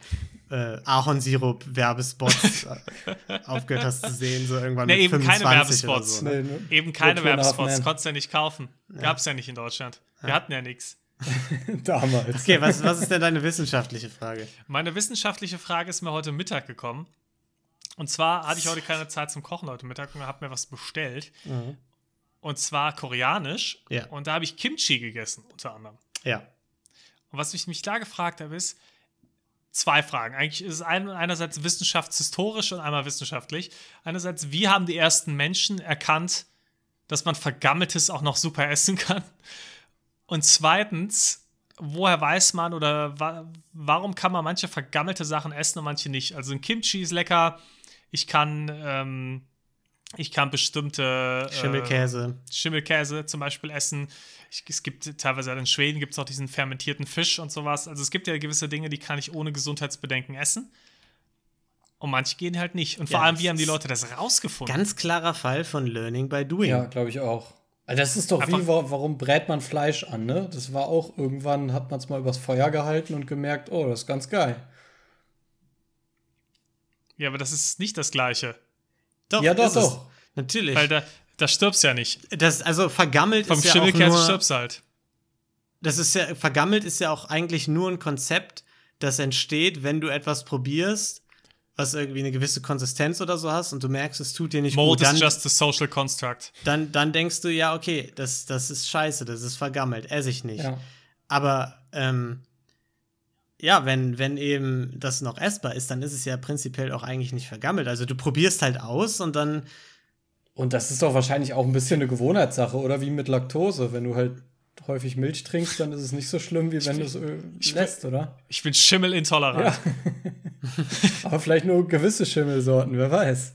äh, Ahornsirup-Werbespots äh, aufgehört hast zu sehen, so irgendwann Nee, mit eben keine 25 oder Werbespots. So, ne? Nee, ne? Eben keine Werbespots, konntest du ja nicht kaufen. Gab's ja nicht in Deutschland. Wir hatten ja nichts. Damals. Okay, was, was ist denn deine wissenschaftliche Frage? Meine wissenschaftliche Frage ist mir heute Mittag gekommen. Und zwar hatte ich heute keine Zeit zum Kochen heute Mittag und habe mir was bestellt. Und zwar koreanisch. Ja. Und da habe ich Kimchi gegessen, unter anderem. Ja. Und was ich mich da gefragt habe, ist zwei Fragen. Eigentlich ist es ein, einerseits wissenschaftshistorisch und einmal wissenschaftlich. Einerseits, wie haben die ersten Menschen erkannt, dass man Vergammeltes auch noch super essen kann? Und zweitens, woher weiß man oder wa warum kann man manche vergammelte Sachen essen und manche nicht? Also ein Kimchi ist lecker. Ich kann, ähm, ich kann bestimmte äh, Schimmelkäse. Schimmelkäse zum Beispiel essen. Ich, es gibt teilweise in Schweden gibt es auch diesen fermentierten Fisch und sowas. Also es gibt ja gewisse Dinge, die kann ich ohne Gesundheitsbedenken essen. Und manche gehen halt nicht. Und vor Ja, allem, wie haben die Leute das rausgefunden? Ganz klarer Fall von Learning by Doing. Ja, glaube ich auch. Also das ist doch Einfach- wie, wa- warum brät man Fleisch an, ne? Das war auch, irgendwann hat man es mal übers Feuer gehalten und gemerkt, oh, das ist ganz geil. ja, aber das ist nicht das Gleiche. Doch, Ja, doch, ist es. doch. Natürlich. Weil da, da stirbst du ja nicht. das, also vergammelt Vom ist ja auch nur, stirbst du halt. das ist ja, vergammelt ist ja auch eigentlich nur ein Konzept, das entsteht, wenn du etwas probierst, was irgendwie eine gewisse Konsistenz oder so hast und du merkst, es tut dir nicht Mold gut, dann, is just a social construct. dann, dann denkst du, ja, okay, das, das ist scheiße, das ist vergammelt, esse ich nicht. Ja. Aber ähm, ja, wenn, wenn eben das noch essbar ist, dann ist es ja prinzipiell auch eigentlich nicht vergammelt. Also du probierst halt aus und dann, Und das ist doch wahrscheinlich auch ein bisschen eine Gewohnheitssache, oder wie mit Laktose. Wenn du halt häufig Milch trinkst, dann ist es nicht so schlimm, wie wenn du es äh, ich lässt, oder? Ich bin schimmelintolerant. Ja. Aber vielleicht nur gewisse Schimmelsorten, wer weiß.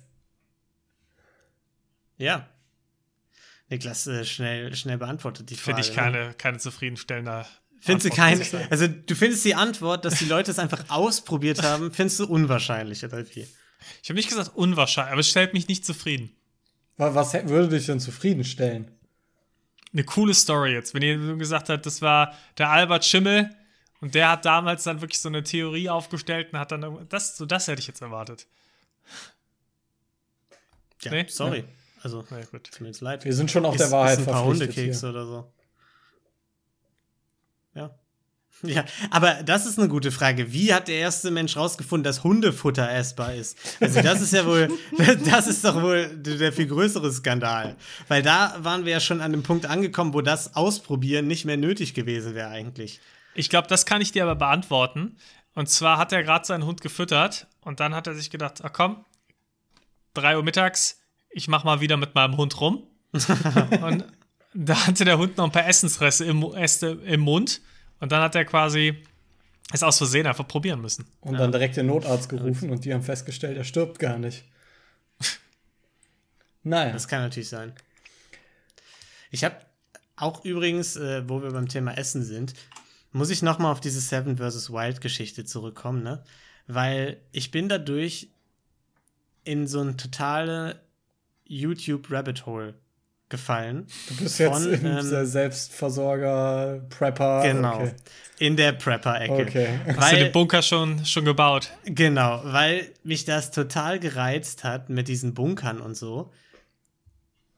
ja. Niklas äh, schnell, schnell beantwortet die Frage. Finde ich keine, keine zufriedenstellende. Findest du Antwort, keine, ich sagen. also du findest die Antwort, dass die Leute es einfach ausprobiert haben, findest du unwahrscheinlich, oder wie? Ich habe nicht gesagt unwahrscheinlich, aber es stellt mich nicht zufrieden. Wa- Was würde dich denn zufriedenstellen? Eine coole Story jetzt. Wenn ihr gesagt habt, das war der Albert Schimmel und der hat damals dann wirklich so eine Theorie aufgestellt und hat dann das, so das hätte ich jetzt erwartet. Ja, Nee? sorry. Also, Na ja, gut. tut mir jetzt leid. Wir sind schon auf Ist- der Wahrheit ist ein paar hier. oder so. Ja. Ja, aber das ist eine gute Frage. Wie hat der erste Mensch rausgefunden, dass Hundefutter essbar ist? Also das ist ja wohl, das ist doch wohl der viel größere Skandal. Weil da waren wir ja schon an dem Punkt angekommen, wo das Ausprobieren nicht mehr nötig gewesen wäre eigentlich. Ich glaube, das kann ich dir aber beantworten. Und zwar hat er gerade seinen Hund gefüttert und dann hat er sich gedacht, ach komm, 3 Uhr mittags, ich mach mal wieder mit meinem Hund rum. und da hatte der Hund noch ein paar Essensreste im, Äste im Mund und dann hat er quasi es aus Versehen einfach probieren müssen. Und dann direkt den Notarzt gerufen und die haben festgestellt, er stirbt gar nicht. Naja. Das kann natürlich sein. Ich habe auch übrigens, äh, wo wir beim Thema Essen sind, muss ich noch mal auf diese Seven vs. Wild Geschichte zurückkommen, ne? Weil ich bin dadurch in so ein totale YouTube Rabbit Hole gefallen. Du bist jetzt Von, im ähm, Selbstversorger, Prepper. Genau. Okay. In der Prepper-Ecke. okay. Hast du Weil, den Bunker schon, schon gebaut? Genau, weil mich das total gereizt hat mit diesen Bunkern und so.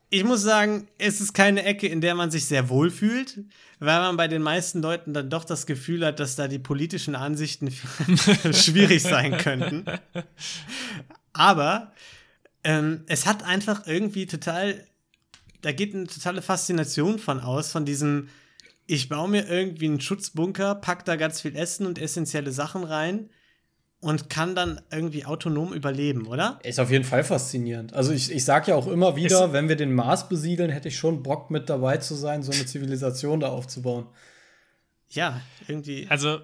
Ich muss sagen, es ist keine Ecke, in der man sich sehr wohl fühlt, weil man bei den meisten Leuten dann doch das Gefühl hat, dass da die politischen Ansichten schwierig sein könnten. Aber ähm, es hat einfach irgendwie total, da geht eine totale Faszination von aus, von diesem, ich baue mir irgendwie einen Schutzbunker, pack da ganz viel Essen und essentielle Sachen rein und kann dann irgendwie autonom überleben, oder? Ist auf jeden Fall faszinierend. Also ich, ich sage ja auch immer wieder, Ist- wenn wir den Mars besiedeln, hätte ich schon Bock mit dabei zu sein, so eine Zivilisation da aufzubauen. Ja, irgendwie. Also,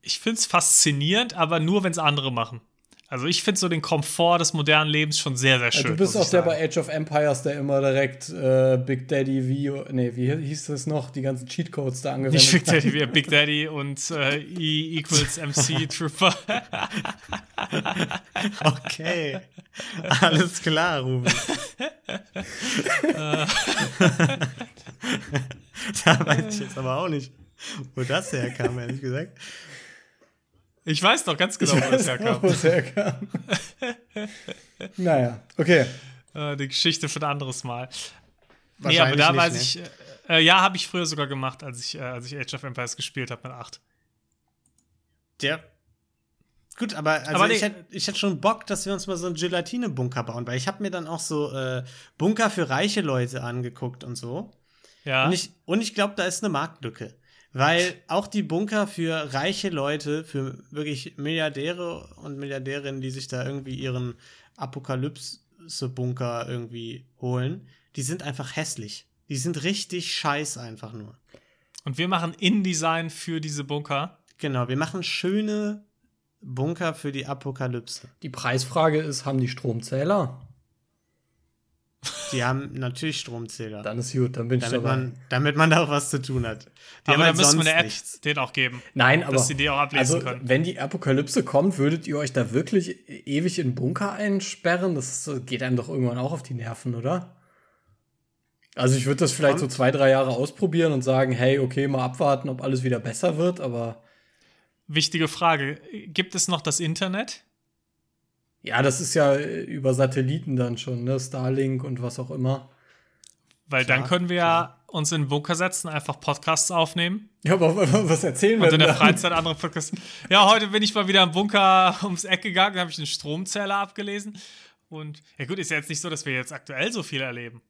ich finde es faszinierend, aber nur, wenn es andere machen. Also, ich finde so den Komfort des modernen Lebens schon sehr, sehr Ja, schön. du bist auch der sagen. bei Age of Empires, der immer direkt äh, Big Daddy wie, nee, wie hieß das noch, die ganzen Cheatcodes da angewendet Nicht Big hat. Daddy, wie Big Daddy und äh, E equals MC Trooper. Okay. Alles klar, Ruben. da weiß ich jetzt aber auch nicht, wo das herkam, ehrlich gesagt. Ich weiß doch ganz genau, wo das herkam. Wo es herkam. naja, okay. Äh, die Geschichte für ein anderes Mal. Nee, aber da nicht, weiß ne? ich, äh, ja, habe ich früher sogar gemacht, als ich, äh, als ich Age of Empires gespielt habe mit 8. Ja. Gut, aber, also Aber nee. ich, hätte, ich hätte schon Bock, dass wir uns mal so einen Gelatine-Bunker bauen, weil ich habe mir dann auch so äh, Bunker für reiche Leute angeguckt und so. Ja. Und ich, und ich glaube, da ist eine Marktlücke. Weil auch die Bunker für reiche Leute, für wirklich Milliardäre und Milliardärinnen, die sich da irgendwie ihren Apokalypse-Bunker irgendwie holen, Die sind einfach hässlich. Die sind richtig scheiß einfach nur. Und wir machen InDesign für diese Bunker. Genau, wir machen schöne Bunker für die Apokalypse. Die Preisfrage ist, haben die Stromzähler? Die haben natürlich Stromzähler. Dann ist gut, dann bin ich damit, dabei. man, damit man da auch was zu tun hat. Die Aber haben da halt müssen wir eine App nichts. denen auch geben. Nein, aber sie die auch ablesen also, können. wenn die Apokalypse kommt, würdet ihr euch da wirklich ewig in Bunker einsperren? Das geht einem doch irgendwann auch auf die Nerven, oder? Also ich würde das vielleicht so zwei, drei Jahre ausprobieren und sagen, hey, okay, mal abwarten, ob alles wieder besser wird, aber Wichtige Frage. Gibt es noch das Internet? Ja, das ist ja äh, über Satelliten dann schon, ne? Starlink und was auch immer. Weil dann Klar, können wir ja uns in den Bunker setzen, einfach Podcasts aufnehmen Ja, aber was erzählen wir und in denn der dann? Freizeit andere Podcasts. Ja, heute bin ich mal wieder im Bunker ums Eck gegangen, habe ich einen Stromzähler abgelesen. Und ja gut, ist ja jetzt nicht so, dass wir jetzt aktuell so viel erleben.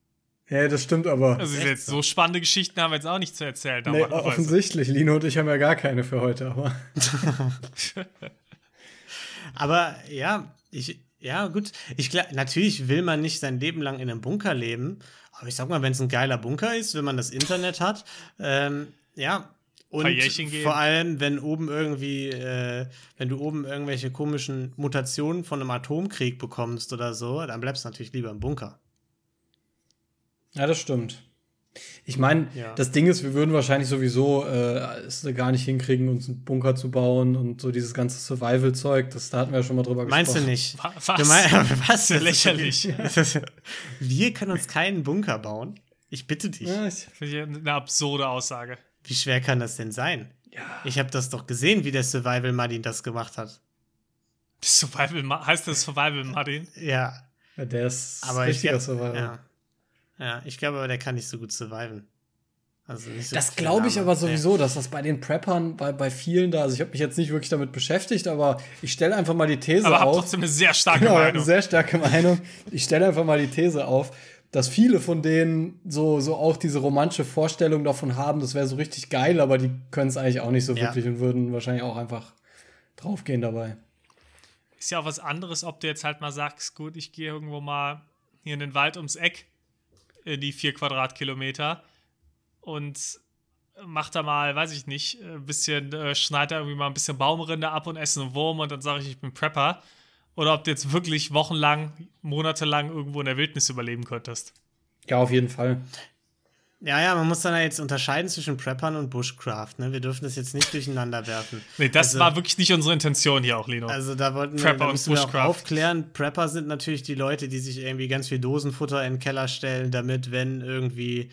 Ja, das stimmt aber. Also jetzt so? spannende Geschichten haben wir jetzt auch nicht zu erzählen. nee, offensichtlich. Lino und ich haben ja gar keine für heute, aber. Aber ja, ich, ja, gut. Ich glaub, natürlich will man nicht sein Leben lang in einem Bunker leben. Aber ich sag mal, wenn es ein geiler Bunker ist, wenn man das Internet hat, ähm, ja. Und vor allem, wenn oben irgendwie, äh, wenn du oben irgendwelche komischen Mutationen von einem Atomkrieg bekommst oder so, dann bleibst du natürlich lieber im Bunker. Ja, das stimmt. Ich meine, Ja. das Ding ist, wir würden wahrscheinlich sowieso äh, es gar nicht hinkriegen, uns einen Bunker zu bauen und so dieses ganze Survival-Zeug. Das da hatten wir ja schon mal drüber Meinst du gesprochen. nicht? Wa- was? Du mein, was? Lächerlich. Wir können uns keinen Bunker bauen. Ich bitte dich. Ja, ich, Finde ich eine absurde Aussage. Wie schwer kann das denn sein? ja. Ich habe das doch gesehen, wie der Survival Martin das gemacht hat. Survival heißt das Survival Martin? Ja, Ja, der ist aber ich richtiger glaub- Survival. Ja. Ja, ich glaube, aber der kann nicht so gut surviven. Also nicht so Das glaube ich Arme. aber sowieso, dass das bei den Preppern, bei, bei vielen da, also ich habe mich jetzt nicht wirklich damit beschäftigt, aber ich stelle einfach mal die These Aber hab auf. trotzdem eine sehr starke Genau, eine Meinung. sehr starke Meinung. Ich stelle einfach mal die These auf, dass viele von denen so, so auch diese romantische Vorstellung davon haben, das wäre so richtig geil, aber die können es eigentlich auch nicht so Ja. wirklich und würden wahrscheinlich auch einfach draufgehen dabei. Ist ja auch was anderes, ob du jetzt halt mal sagst, gut, ich gehe irgendwo mal hier in den Wald ums Eck, die vier Quadratkilometer und mach da mal, weiß ich nicht, ein bisschen, äh, schneid da irgendwie mal ein bisschen Baumrinde ab und esse einen Wurm und dann sage ich, ich bin Prepper. Oder ob du jetzt wirklich wochenlang, monatelang irgendwo in der Wildnis überleben könntest. Ja, auf jeden Fall. Ja, ja, man muss dann jetzt unterscheiden zwischen Preppern und Bushcraft. Ne? Wir dürfen das jetzt nicht durcheinander werfen. Nee, das Also- war wirklich nicht unsere Intention hier auch, Lino. Also da wollten wir, Prepper da und wir Bushcraft. aufklären. Prepper sind natürlich die Leute, die sich irgendwie ganz viel Dosenfutter in den Keller stellen, damit, wenn irgendwie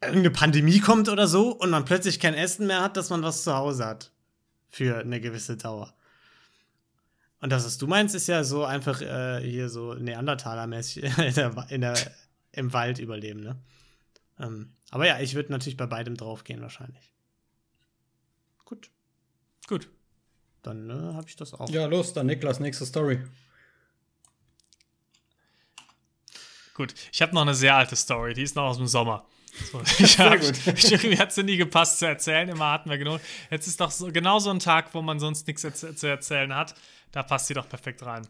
irgendeine Pandemie kommt oder so und man plötzlich kein Essen mehr hat, dass man was zu Hause hat. Für eine gewisse Dauer. Und das, was du meinst, ist ja so einfach äh, hier so Neandertaler-mäßig in der, in der, im Wald überleben, ne? Ähm, aber ja, ich würde natürlich bei beidem draufgehen wahrscheinlich. Gut, Gut. dann äh, habe ich das auch. Ja, los, dann Niklas, nächste Story. Gut, ich habe noch eine sehr alte Story, die ist noch aus dem Sommer. So, ich hab, gut. Ich, irgendwie hat sie nie gepasst zu erzählen, immer hatten wir genug. Jetzt ist doch so, genau so ein Tag, wo man sonst nichts zu erzählen hat. Da passt sie doch perfekt rein.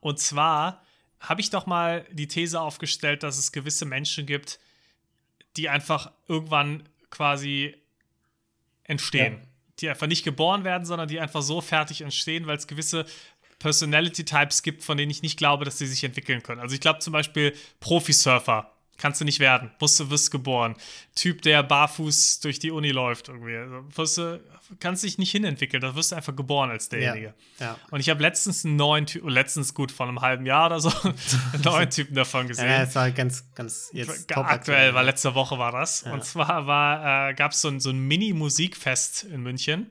Und zwar habe ich doch mal die These aufgestellt, dass es gewisse Menschen gibt, die einfach irgendwann quasi entstehen. Ja. Die einfach nicht geboren werden, sondern die einfach so fertig entstehen, weil es gewisse Personality-Types gibt, von denen ich nicht glaube, dass sie sich entwickeln können. Also ich glaube zum Beispiel Profisurfer. Kannst du nicht werden. Musst du, wirst geboren. Typ, der barfuß durch die Uni läuft irgendwie. Also, wirst du, kannst dich nicht hinentwickeln. Da wirst du einfach geboren als derjenige. ja. Und ich habe letztens einen neuen Typ, letztens gut, vor einem halben Jahr oder so, einen neuen Typen davon gesehen. Ja, das war ganz, ganz jetzt top aktuell, war letzte Woche war das. Ja. Und zwar war, äh, gab es so ein, so ein Mini-Musikfest in München.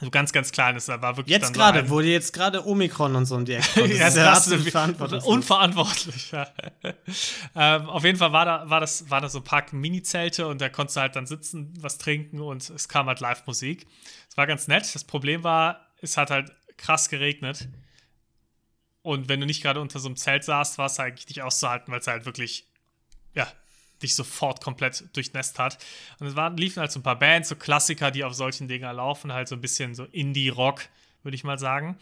So ganz, ganz kleines. Da war wirklich Jetzt so gerade, wo dir jetzt gerade Omikron und so um die Ecke kommt. ja, Das ist das ja ist absolut so- verantwortungslos. unverantwortlich. Ja. ähm, auf jeden Fall war da, war das, war da so ein paar Mini-Zelte und da konntest du halt dann sitzen, was trinken und es kam halt Live-Musik. Es war ganz nett. Das Problem war, es hat halt krass geregnet. Und wenn du nicht gerade unter so einem Zelt saßt, war es eigentlich nicht auszuhalten, weil es halt wirklich, ja, dich sofort komplett durchnässt hat. Und es waren, liefen halt so ein paar Bands, so Klassiker, die auf solchen Dinger laufen, halt so ein bisschen so Indie-Rock, würde ich mal sagen.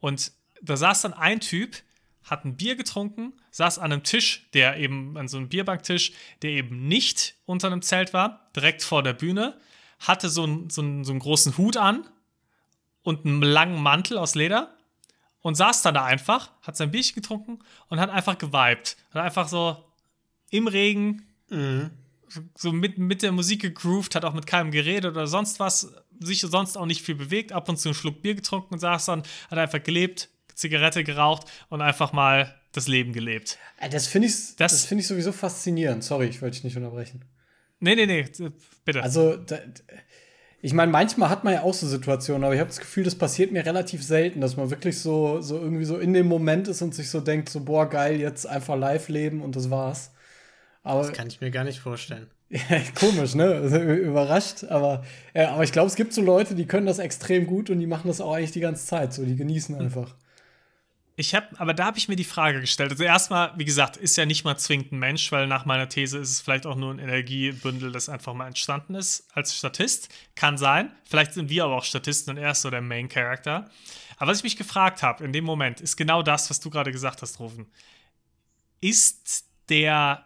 Und da saß dann ein Typ hat ein Bier getrunken, saß an einem Tisch, der eben, an so einem Bierbanktisch, der eben nicht unter einem Zelt war, direkt vor der Bühne, hatte so, einen- so, einen- so einen großen Hut an und einen langen Mantel aus Leder und saß dann da einfach, hat sein Bierchen getrunken und hat einfach geweibt. Hat einfach so im Regen so mit, mit der Musik gegroovt, hat auch mit keinem geredet oder sonst was, sich sonst auch nicht viel bewegt, ab und zu einen Schluck Bier getrunken und saß dann, hat einfach gelebt, Zigarette geraucht und einfach mal das Leben gelebt. Äh, Das finde ich, das, Das- finde ich sowieso faszinierend. Sorry, ich wollte dich nicht unterbrechen. Nee, nee, nee, bitte. Also, da, ich meine, manchmal hat man ja auch so Situationen, aber ich habe das Gefühl, das passiert mir relativ selten, dass man wirklich so, so irgendwie so in dem Moment ist und sich so denkt, so, boah, geil, jetzt einfach live leben und das war's. Aber Das kann ich mir gar nicht vorstellen. Komisch, ne? Überrascht, aber, ja, aber ich glaube, es gibt so Leute, die können das extrem gut und die machen das auch eigentlich die ganze Zeit, so, die genießen einfach. Ich habe, aber da habe ich mir die Frage gestellt. Also erstmal, wie gesagt, ist ja nicht mal zwingend ein Mensch, weil nach meiner These ist es vielleicht auch nur ein Energiebündel, das einfach mal entstanden ist als Statist. Kann sein. Vielleicht sind wir aber auch Statisten und er ist so der Main Character. Aber was ich mich gefragt habe in dem Moment, ist genau das, was du gerade gesagt hast, Rufen. Ist der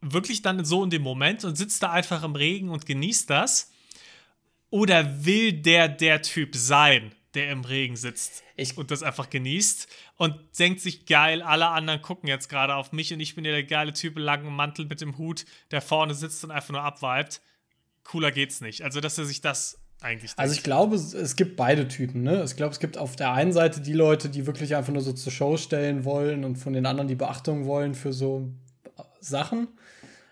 wirklich dann so in dem Moment und sitzt da einfach im Regen und genießt das? Oder will der der Typ sein, der im Regen sitzt Ich- und das einfach genießt und denkt sich, geil, alle anderen gucken jetzt gerade auf mich und ich bin ja der geile Typ im langen Mantel mit dem Hut, der vorne sitzt und einfach nur abweibt. Cooler geht's nicht. Also, dass er sich das eigentlich Also ich glaube, es, es gibt beide Typen, ne? Ich glaube, es gibt auf der einen Seite die Leute, die wirklich einfach nur so zur Show stellen wollen und von den anderen die Beachtung wollen für so Sachen.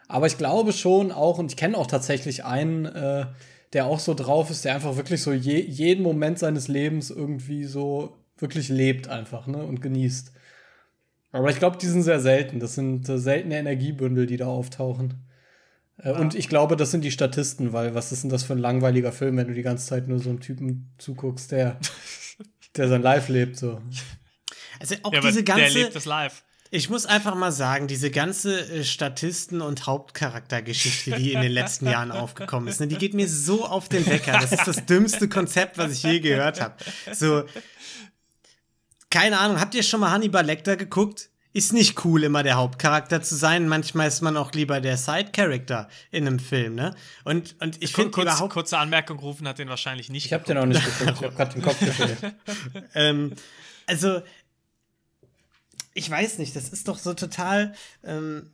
Aber ich glaube schon auch, und ich kenne auch tatsächlich einen, äh, der auch so drauf ist, der einfach wirklich so je, jeden Moment seines Lebens irgendwie so wirklich lebt einfach, ne? Und genießt. Aber ich glaube, die sind sehr selten. Das sind äh, seltene Energiebündel, die da auftauchen. Äh, Und ich glaube, das sind die Statisten, weil was ist denn das für ein langweiliger Film, wenn du die ganze Zeit nur so einem Typen zuguckst, der, der sein Live lebt, so. Also auch ja, aber diese der ganze. lebt das live. Ich muss einfach mal sagen, diese ganze äh, Statisten- und Hauptcharaktergeschichte, die in den letzten Jahren aufgekommen ist, ne, die geht mir so auf den Wecker. Das ist das dümmste Konzept, was ich je gehört habe. So, keine Ahnung, habt ihr schon mal Hannibal Lecter geguckt? Ist nicht cool, immer der Hauptcharakter zu sein. Manchmal ist man auch lieber der Side-Character in einem Film, ne? Und, und ich finde Kurz, überhaupt. kurze Anmerkung, Rufen hat den wahrscheinlich nicht Ich habe den auch nicht geguckt, ich habe gerade den Kopf geschüttelt. ähm, also, ich weiß nicht, das ist doch so total, ähm,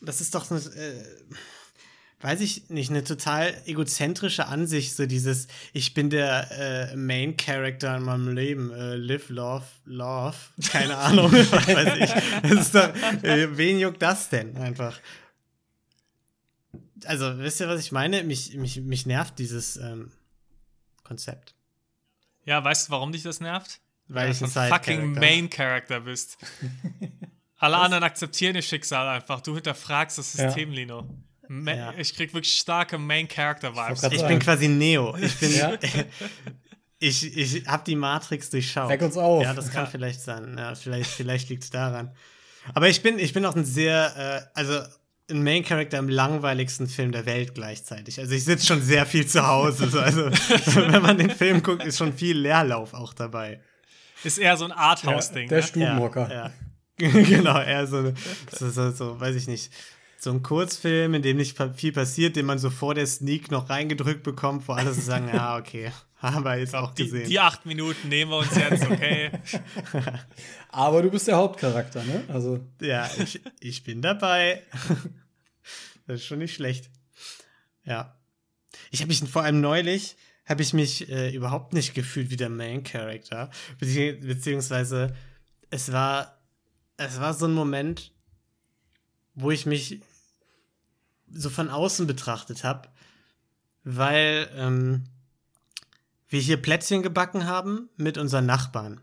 das ist doch, äh, weiß ich nicht, eine total egozentrische Ansicht, so dieses, ich bin der äh, Main Character in meinem Leben, äh, live, love, love, keine Ahnung, was weiß ich. Das ist doch, äh, wen juckt das denn einfach? Also, wisst ihr, was ich meine? Mich, mich, mich nervt dieses ähm, Konzept. Ja, weißt du, warum dich das nervt? Weil ich du ein fucking Main Character bist. Alle anderen akzeptieren ihr Schicksal einfach. Du hinterfragst das Ja. System, Lino. Ma Ja. Ich krieg wirklich starke Main Character Vibes. Ich sagen. bin quasi Neo. Ich bin. Ja? ich ich habe die Matrix durchschaut. Weck uns auf. Ja, das kann vielleicht sein. Ja, vielleicht vielleicht liegt es daran. Aber ich bin, ich bin auch ein sehr, äh, also ein Main Character im langweiligsten Film der Welt gleichzeitig. Also ich sitze schon sehr viel zu Hause. So. Also wenn man den Film guckt, ist schon viel Leerlauf auch dabei. Ist eher so ein Arthouse-Ding. der ne? Stubenhocker. Ja, ja. genau, eher so, so, so, so, weiß ich nicht. So ein Kurzfilm, in dem nicht viel passiert, den man so vor der Sneak noch reingedrückt bekommt, wo alle so sagen, ja, okay, haben wir jetzt auch die, gesehen. die acht Minuten nehmen wir uns jetzt, okay. Aber du bist der Hauptcharakter, ne? Also, Ja, ich, ich bin dabei. Das ist schon nicht schlecht. Ja. Ich habe mich vor allem neulich, habe ich mich äh, überhaupt nicht gefühlt wie der Main Character. Bezieh beziehungsweise es war, es war so ein Moment, wo ich mich so von außen betrachtet habe, weil ähm, wir hier Plätzchen gebacken haben mit unseren Nachbarn.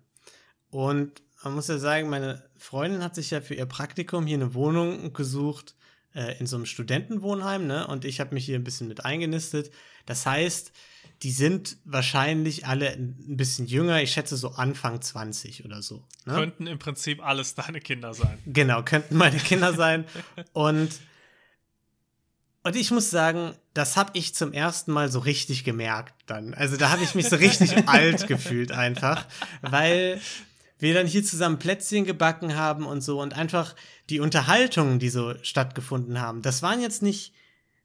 Und man muss ja sagen, meine Freundin hat sich ja für ihr Praktikum hier eine Wohnung gesucht äh, in so einem Studentenwohnheim, ne? Und ich habe mich hier ein bisschen mit eingenistet. Das heißt, die sind wahrscheinlich alle ein bisschen jünger. Ich schätze so Anfang 20 oder so. Ne? Könnten im Prinzip alles deine Kinder sein. Genau, könnten meine Kinder sein. Und, und ich muss sagen, das habe ich zum ersten Mal so richtig gemerkt dann. Also da habe ich mich so richtig alt gefühlt einfach, weil, wir dann hier zusammen Plätzchen gebacken haben und so und einfach die Unterhaltungen, die so stattgefunden haben, das waren jetzt nicht,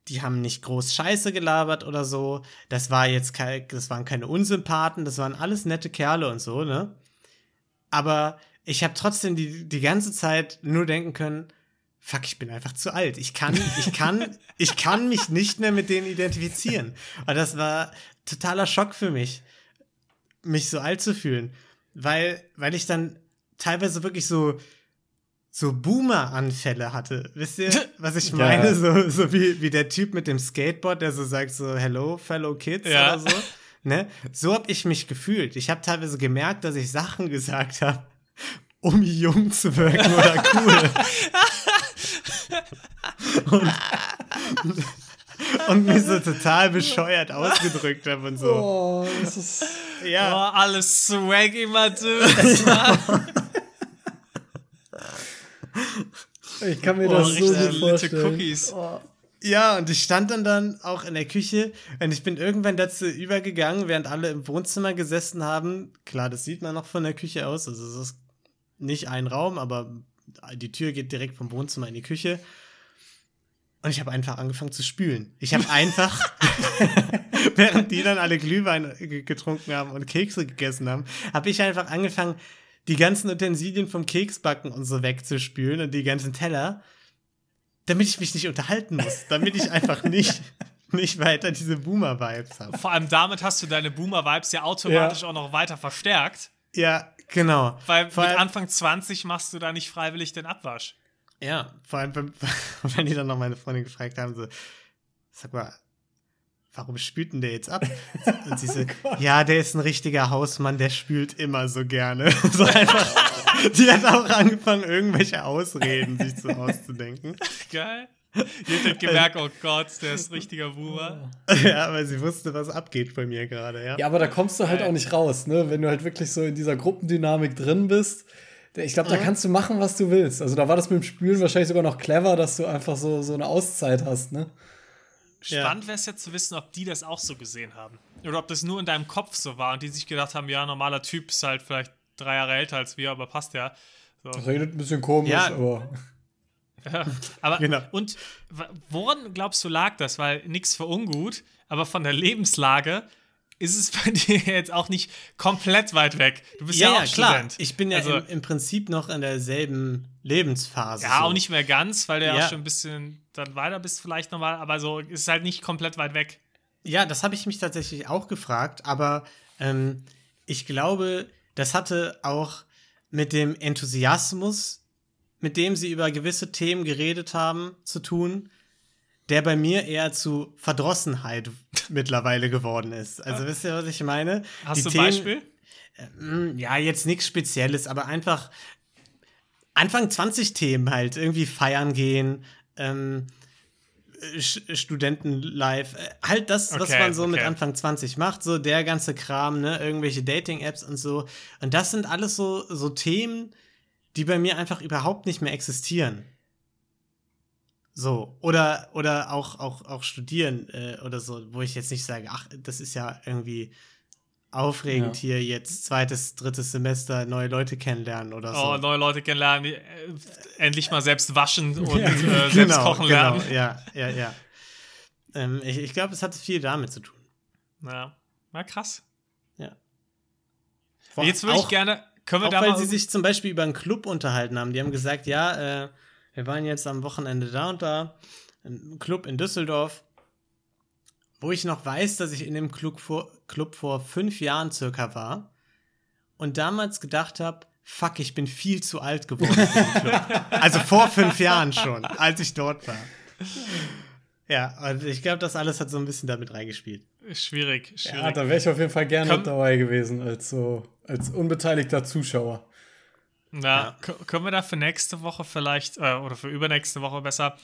die haben nicht groß Scheiße gelabert oder so. Das war jetzt kein, das waren keine Unsympathen, das waren alles nette Kerle und so, ne? Aber ich habe trotzdem die, die ganze Zeit nur denken können, fuck, ich bin einfach zu alt. Ich kann, ich kann, ich kann mich nicht mehr mit denen identifizieren. Und das war totaler Schock für mich, mich so alt zu fühlen. Weil, weil ich dann teilweise wirklich so, so Boomer-Anfälle hatte. Wisst ihr, was ich meine? Ja. So, so wie, wie der Typ mit dem Skateboard, der so sagt so, hello, fellow kids Ja. oder so. Ne? So habe ich mich gefühlt. Ich habe teilweise gemerkt, dass ich Sachen gesagt habe, um jung zu wirken oder cool. und, und mich so total bescheuert ausgedrückt habe und so. Oh, das ist. Ja. Oh, alles swag immer Mann. Ich kann mir Oh, das so gut vorstellen. Cookies. Oh. Ja, und ich stand dann dann auch in der Küche und ich bin irgendwann dazu übergegangen, während alle im Wohnzimmer gesessen haben. Klar, das sieht man noch von der Küche aus. Also es ist nicht ein Raum, aber die Tür geht direkt vom Wohnzimmer in die Küche. Und ich habe einfach angefangen zu spülen. Ich habe einfach, während die dann alle Glühwein ge- getrunken haben und Kekse gegessen haben, habe ich einfach angefangen, die ganzen Utensilien vom Keksbacken und so wegzuspülen und die ganzen Teller, damit ich mich nicht unterhalten muss, damit ich einfach nicht, nicht weiter diese Boomer-Vibes habe. Vor allem damit hast du deine Boomer-Vibes ja automatisch auch noch weiter verstärkt. Ja, genau. Weil Vor mit allem- Anfang 20 machst du da nicht freiwillig den Abwasch. Ja, vor allem, wenn, wenn die dann noch meine Freundin gefragt haben, so, sag mal, warum spült denn der jetzt ab? Und sie so, ja, der ist ein richtiger Hausmann, der spült immer so gerne. So einfach, die hat auch angefangen, irgendwelche Ausreden sich so auszudenken. Geil. Jeder hat gemerkt, oh Gott, der ist ein richtiger Boomer. Ja, weil sie wusste, was abgeht bei mir gerade, ja. Ja, aber da kommst du halt auch nicht raus, ne? Wenn du halt wirklich so in dieser Gruppendynamik drin bist. Ich glaube, da Mhm. kannst du machen, was du willst. Also da war das mit dem Spülen wahrscheinlich sogar noch clever, dass du einfach so, so eine Auszeit hast, ne? Spannend wäre es jetzt zu wissen, ob die das auch so gesehen haben. Oder ob das nur in deinem Kopf so war und die sich gedacht haben, ja, normaler Typ ist halt vielleicht drei Jahre älter als wir, aber passt ja. So. Redet ein bisschen komisch, Ja. aber. Ja, aber Genau. und woran glaubst du lag das? Weil nichts für ungut, aber von der Lebenslage ist es bei dir jetzt auch nicht komplett weit weg. Du bist ja, auch Student. Ich bin ja Also- im, im Prinzip noch in derselben Lebensphase. ja, so. auch nicht mehr ganz, weil du ja Ja. auch schon ein bisschen dann weiter bist vielleicht nochmal, aber so ist es halt nicht komplett weit weg. Ja, das habe ich mich tatsächlich auch gefragt, aber ähm, ich glaube, das hatte auch mit dem Enthusiasmus, mit dem sie über gewisse Themen geredet haben, zu tun, der bei mir eher zu Verdrossenheit mittlerweile geworden ist. Also wisst ihr, was ich meine? Hast Die du ein Themen- Beispiel? Mm, Ja, jetzt nichts Spezielles, aber einfach Anfang 20 Themen halt. Irgendwie feiern gehen, ähm, Sch- Studenten live. Äh, Halt das, was Okay, man so mit okay. Anfang 20 macht, so der ganze Kram, ne, irgendwelche Dating-Apps und so. Und das sind alles so, so Themen, die bei mir einfach überhaupt nicht mehr existieren. So, oder, oder auch, auch, auch studieren äh, oder so, wo ich jetzt nicht sage, ach, das ist ja irgendwie aufregend Ja. hier jetzt zweites, drittes Semester neue Leute kennenlernen oder so. Oh, neue Leute kennenlernen, die, äh, endlich mal selbst waschen und Ja, äh, selbst kochen lernen. Genau, ja, ja, ja. Ähm, ich ich glaube, es hat viel damit zu tun. Ja, na krass. Ja. Jetzt würde ich gerne, können wir Auch da weil mal sie sich zum Beispiel über einen Club unterhalten haben. Die haben gesagt, ja, äh, wir waren jetzt am Wochenende da und da, im Club in Düsseldorf, wo ich noch weiß, dass ich in dem Club vor, Club vor fünf Jahren circa war und damals gedacht habe, fuck, ich bin viel zu alt geworden für den Club. Also vor fünf Jahren schon, als ich dort war. Ja, und ich glaube, das alles hat so ein bisschen damit reingespielt. schwierig, Ja, schwierig. da wäre ich auf jeden Fall gerne Komm. dabei gewesen, als so, als unbeteiligter Zuschauer. Na, k- können wir da für nächste Woche vielleicht, äh, oder für übernächste Woche besser,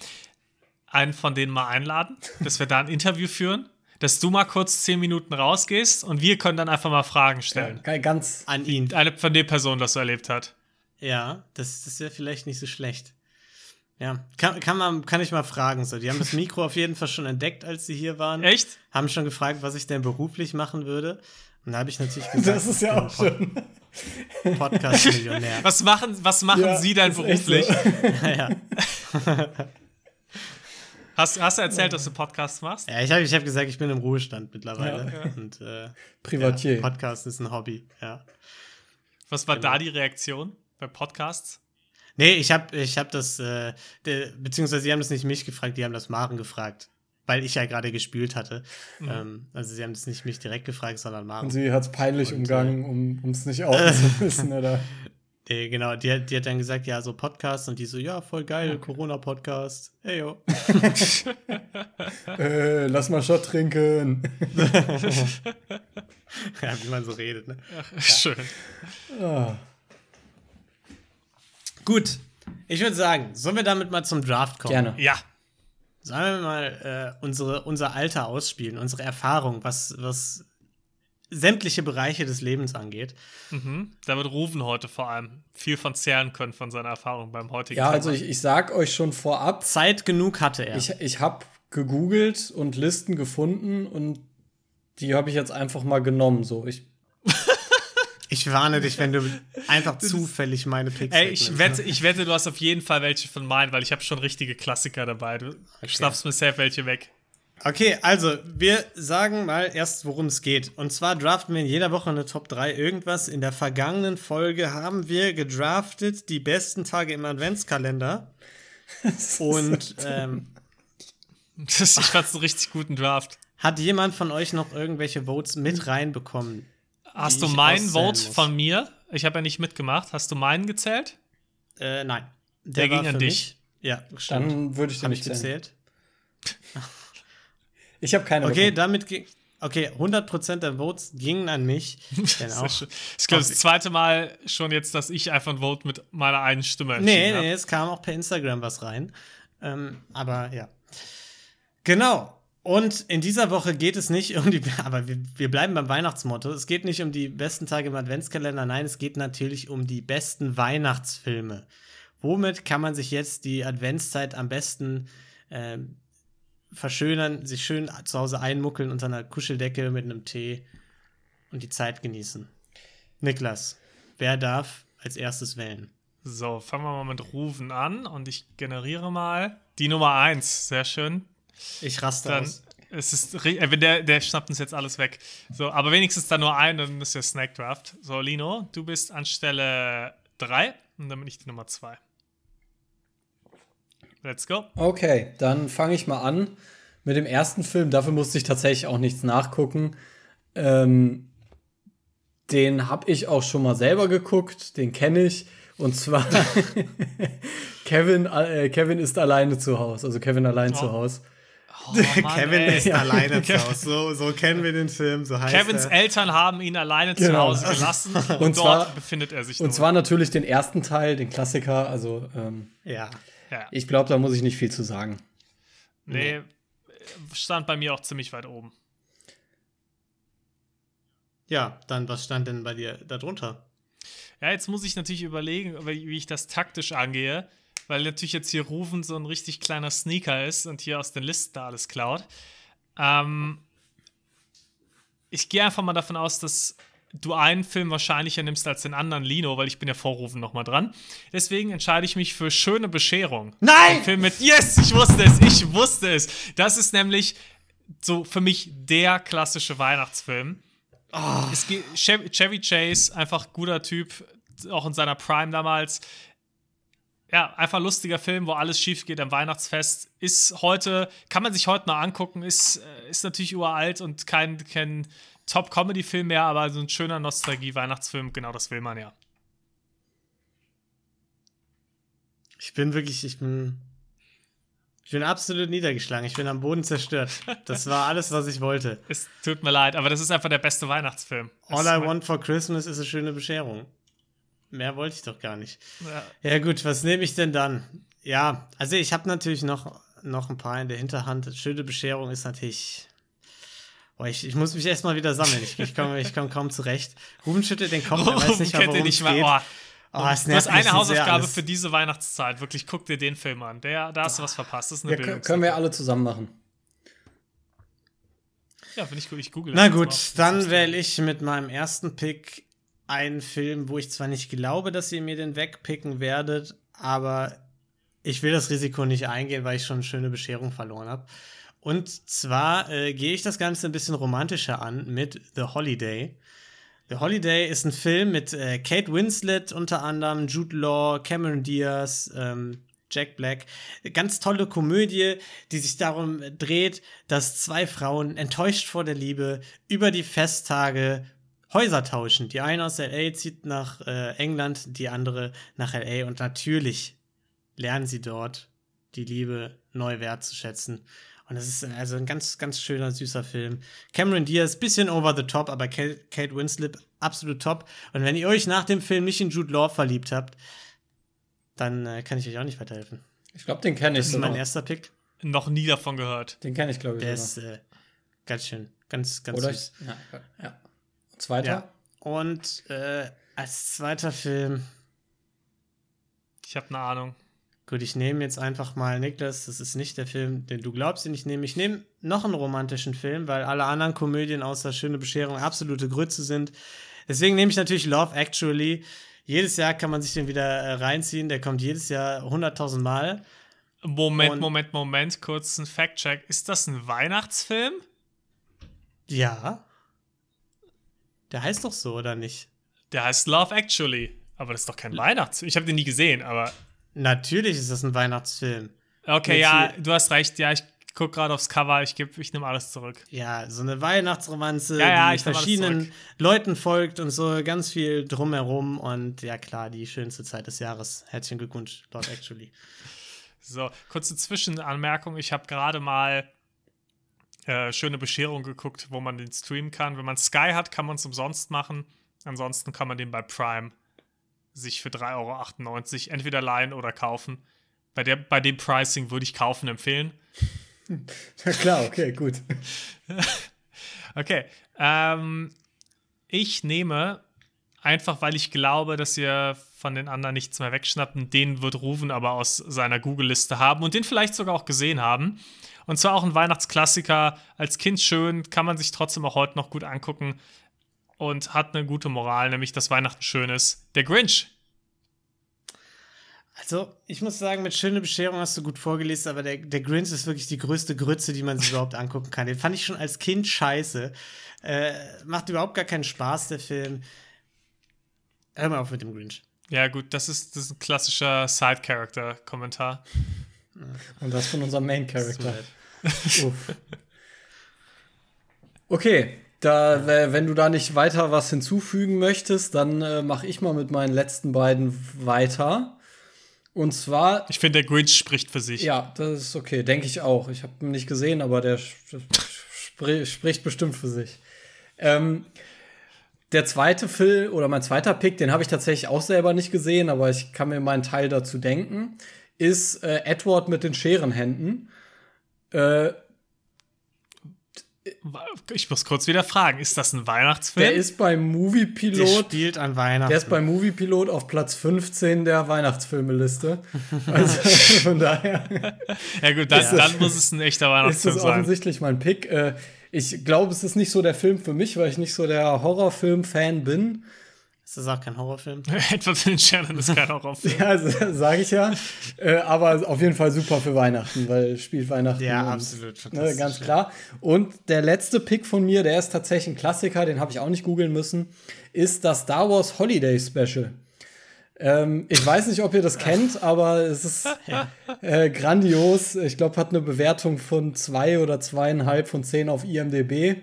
einen von denen mal einladen, dass wir da ein Interview führen, dass du mal kurz zehn Minuten rausgehst und wir können dann einfach mal Fragen stellen. Geil, Ganz. An ihn. Eine von der Person, das so erlebt hat. Ja, das, das wäre vielleicht nicht so schlecht. Ja, kann, kann, man, kann ich mal fragen. So, die haben das Mikro auf jeden Fall schon entdeckt, als sie hier waren. Echt? Haben schon gefragt, was ich denn beruflich machen würde. Und da habe ich natürlich gesagt, Das ist ja auch schon. Podcast-Millionär. Was machen, was machen Ja, Sie denn beruflich? so. ja. Hast, hast du erzählt, dass du Podcasts machst? ja, ich habe ich hab gesagt, ich bin im Ruhestand mittlerweile. Ja. Und äh, Privatier. Ja, Podcast ist ein Hobby, ja. Was war Genau. da die Reaktion bei Podcasts? Nee, ich habe ich hab das, äh, de, beziehungsweise sie haben das nicht mich gefragt, die haben das Maren gefragt. Weil ich ja gerade gespielt hatte. Ähm, also sie haben das nicht mich direkt gefragt, sondern Maren. Und sie hat es peinlich Und, umgangen, um es nicht outen zu müssen, oder? Nee, genau, die, hat- die hat dann gesagt, ja, so Podcast und die so, ja, voll geil, Corona-Podcast. Hey, yo. Äh, lass mal Shot trinken. ja, wie man so redet, ne? Schön. Ah. Gut, ich würde sagen, sollen wir damit mal zum Draft kommen? Gerne. Ja. Sollen wir mal äh, unsere, unser Alter ausspielen, unsere Erfahrung, was, was sämtliche Bereiche des Lebens angeht. Mhm. Da wird Rufen heute vor allem viel von zehren können von seiner Erfahrung beim heutigen Ja, also Thema. ich, ich sag euch schon vorab, Zeit genug hatte er. ich, ich habe gegoogelt und Listen gefunden und die habe ich jetzt einfach mal genommen. So, ich, Ich warne dich, wenn du einfach zufällig meine Picks Ey, ich wette, ich wette, du hast auf jeden Fall welche von meinen, weil ich habe schon richtige Klassiker dabei. Du schnappst mir safe welche weg. Okay, also wir sagen mal erst, worum es geht. Und zwar draften wir in jeder Woche eine Top 3 irgendwas. In der vergangenen Folge haben wir gedraftet die besten Tage im Adventskalender. Und ähm, Das, ich fand's einen richtig guten Draft. hat jemand von euch noch irgendwelche Votes mit reinbekommen? Hast du ich meinen Vote muss. von mir? Ich habe ja nicht mitgemacht. Hast du meinen gezählt? Äh, nein. Der ging war an dich. Mich. Ja, stimmt. dann würde ich den ich nicht zählen. gezählt. Ich habe keine Okay, bekommen. damit ging. Okay, 100% der Votes gingen an mich. Schön. Ich glaube, das zweite Mal schon jetzt, dass ich einfach ein Vote mit meiner einen Stimme Nee, nee, habe. es kam auch per Instagram was rein. Ähm, aber ja. Genau. Und in dieser Woche geht es nicht um die, aber wir, wir bleiben beim Weihnachtsmotto. Es geht nicht um die besten Tage im Adventskalender, nein, es geht natürlich um die besten Weihnachtsfilme. Womit kann man sich jetzt die Adventszeit am besten ähm, verschönern, sich schön zu Hause einmuckeln unter einer Kuscheldecke mit einem Tee und die Zeit genießen? Niklas, wer darf als erstes wählen? So, fangen wir mal mit Rufen an und ich generiere mal die Nummer 1. Sehr schön. Ich raste Dann aus. es ist äh, wenn der, der schnappt uns jetzt alles weg. So, aber wenigstens dann nur ein, dann ist der Snack Draft. So, Lino, du bist an Stelle 3 und dann bin ich die Nummer 2. Let's go. Okay, dann fange ich mal an mit dem ersten Film. Dafür musste ich tatsächlich auch nichts nachgucken. Ähm, den habe ich auch schon mal selber geguckt, den kenne ich. Und zwar Kevin, äh, Kevin ist alleine zu Hause, also Kevin allein Oh. zu Hause. Oh, Mann, Kevin ey. ist alleine zu Hause. So, so kennen wir den Film, so heißt Kevins er. Eltern haben ihn alleine zu Genau. Hause gelassen und, Und dort zwar- befindet er sich Und nun. zwar natürlich den ersten Teil, den Klassiker. Also ähm, Ja. Ja. ich glaube, da muss ich nicht viel zu sagen. Nee, stand bei mir auch ziemlich weit oben. Ja, dann, was stand denn bei dir darunter? Ja, jetzt muss ich natürlich überlegen, wie wie ich das taktisch angehe, weil natürlich jetzt hier Rufen so ein richtig kleiner Sneaker ist und hier aus den Listen da alles klaut. Ähm, ich gehe einfach mal davon aus, dass du einen Film wahrscheinlicher nimmst als den anderen, Lino, weil ich bin ja vor Rufen nochmal dran. Deswegen entscheide ich mich für Schöne Bescherung. Nein! Ein Film mit Yes, ich wusste es, ich wusste es. Das ist nämlich so für mich der klassische Weihnachtsfilm. Es geht, Chevy, Chevy Chase, einfach guter Typ, auch in seiner Prime damals. Ja, einfach lustiger Film, wo alles schief geht am Weihnachtsfest. Ist heute, kann man sich heute noch angucken, ist, äh, ist natürlich uralt und kein, kein Top-Comedy-Film mehr, aber so ein schöner Nostalgie-Weihnachtsfilm, genau das will man ja. Ich bin wirklich, ich bin. Ich bin absolut niedergeschlagen. Ich bin am Boden zerstört. Das war alles, was ich wollte. Es tut mir leid, aber das ist einfach der beste Weihnachtsfilm. All I want for Christmas ist eine schöne Bescherung. Mehr wollte ich doch gar nicht. Ja. Ja, gut, was nehme ich denn dann? Ja, also ich habe natürlich noch, noch ein paar in der Hinterhand. Schöne Bescherung ist natürlich. Boah, ich, ich muss mich erstmal wieder sammeln. Ich, ich komme ich komm kaum zurecht. Ruben schüttelt den Kopf, er weiß nicht mal, nicht es mal. geht. Oh, Oh, es du nervt hast eine Hausaufgabe für diese Weihnachtszeit. Wirklich, guck dir den Film an. Der, da hast du was verpasst. Das ist eine Ja, Bildung. können wir alle zusammen machen. Ja, finde ich gut. Ich google Na gut, mal dann wähle ich mit meinem ersten Pick einen Film, wo ich zwar nicht glaube, dass ihr mir den wegpicken werdet, aber ich will das Risiko nicht eingehen, weil ich schon eine schöne Bescherung verloren habe. Und zwar äh, gehe ich das Ganze ein bisschen romantischer an mit The Holiday. The Holiday ist ein Film mit äh, Kate Winslet unter anderem, Jude Law, Cameron Diaz, ähm, Jack Black. Ganz tolle Komödie, die sich darum dreht, dass zwei Frauen enttäuscht vor der Liebe über die Festtage Häuser tauschen. Die eine aus LA zieht nach äh, England, die andere nach LA und natürlich lernen sie dort die Liebe neu wertzuschätzen. Und es ist also ein ganz, ganz schöner, süßer Film. Cameron Diaz, bisschen over the top, aber Kate, Winslet absolut top. Und wenn ihr euch nach dem Film nicht in Jude Law verliebt habt, dann äh, kann ich euch auch nicht weiterhelfen. Ich glaube, den kenne ich Das ist mein sogar. erster Pick. Noch nie davon gehört. Den kenne ich, glaube ich. Der ist äh, ganz schön, ganz, ganz Oder süß. ich, ja, ja. Zweiter? Ja. Und äh, als zweiter Film, Ich habe eine Ahnung. Gut, ich nehme jetzt einfach mal Niklas, das ist nicht der Film, den du glaubst, den ich nehme. Ich nehme noch einen romantischen Film, weil alle anderen Komödien außer Schöne Bescherung absolute Grütze sind. Deswegen nehme ich natürlich Love Actually. Jedes Jahr kann man sich den wieder äh, reinziehen. Der kommt jedes Jahr 100.000 Mal. Moment, Und- Moment, Moment, kurz ein Fact-Check. Ist das ein Weihnachtsfilm? Ja. Der heißt doch so, oder nicht? Der heißt Love Actually. Aber das ist doch kein Weihnachtsfilm. Ich habe den nie gesehen, aber. Natürlich ist das ein Weihnachtsfilm. Okay, Jetzt ja, du hast recht. Ja, ich gucke gerade aufs Cover. Ich, ich nehme alles zurück. Ja, so eine Weihnachtsromanze, Ja, ja, die verschiedenen. Leuten folgt und so ganz viel drumherum. Und ja, klar, die schönste Zeit des Jahres. Herzlichen Glückwunsch, Lord Actually. So, kurze Zwischenanmerkung. Ich habe gerade mal äh, schöne Bescherung geguckt, wo man den streamen kann. Wenn man Sky hat, kann man es umsonst machen. Ansonsten kann man den bei Prime sich für 3,98 Euro entweder leihen oder kaufen. Bei, der, bei dem Pricing würde ich kaufen empfehlen. Ja, klar, okay, gut. Okay. Ähm, ich nehme einfach, weil ich glaube, dass ihr von den anderen nichts mehr wegschnappt. und Den wird Ruven aber aus seiner Google-Liste haben und den vielleicht sogar auch gesehen haben. Und zwar auch ein Weihnachtsklassiker. Als Kind schön, kann man sich trotzdem auch heute noch gut angucken und hat eine gute Moral, nämlich dass Weihnachten schön ist. Der Grinch. Also, ich muss sagen, mit schöne Bescherung hast du gut vorgelesen, aber der, der Grinch ist wirklich die größte Grütze, die man sich überhaupt angucken kann. Den fand ich schon als Kind scheiße. Äh, macht überhaupt gar keinen Spaß, der Film. Hör mal auf mit dem Grinch. Ja, gut, das ist, das ist ein klassischer Side-Character-Kommentar. Und das von unserem Main Tut mir Character. leid. Uff. Okay, da, w- wenn du da nicht weiter was hinzufügen möchtest, dann äh, mache ich mal mit meinen letzten beiden weiter. Und zwar, Ich finde, der Grinch spricht für sich. ja, das ist okay, denke ich auch. Ich habe ihn nicht gesehen, aber der sp spri spricht bestimmt für sich. Ähm, der zweite Film oder mein zweiter Pick, den habe ich tatsächlich auch selber nicht gesehen, aber ich kann mir meinen Teil dazu denken, ist äh, Edward mit den Scherenhänden. Äh, Ich muss kurz wieder fragen, ist das ein Weihnachtsfilm? Der ist beim Movie Der Pilot. spielt an Weihnachten. Der ist beim Movie Pilot auf Platz 15 der Weihnachtsfilmeliste. Also von daher ja gut, dann, Ist das- dann muss es ein echter ist Weihnachtsfilm das sein. offensichtlich mein Pick. Äh, Ich glaube, es ist nicht so der Film für mich, weil ich nicht so der Horrorfilm-Fan bin. Ist das auch kein Horrorfilm? Edward in Shannon ist kein Horrorfilm. Ja, sage ich ja. Äh, aber auf jeden Fall super für Weihnachten, weil spielt Weihnachten. Ja, und, absolut. Ne, ganz klar. Und der letzte Pick von mir, der ist tatsächlich ein Klassiker, den habe ich auch nicht googeln müssen, ist das Star Wars Holiday Special. Ähm, ich weiß nicht, ob ihr das kennt, aber es ist äh, grandios. Ich glaube, hat eine Bewertung von zwei oder zweieinhalb von zehn auf IMDb.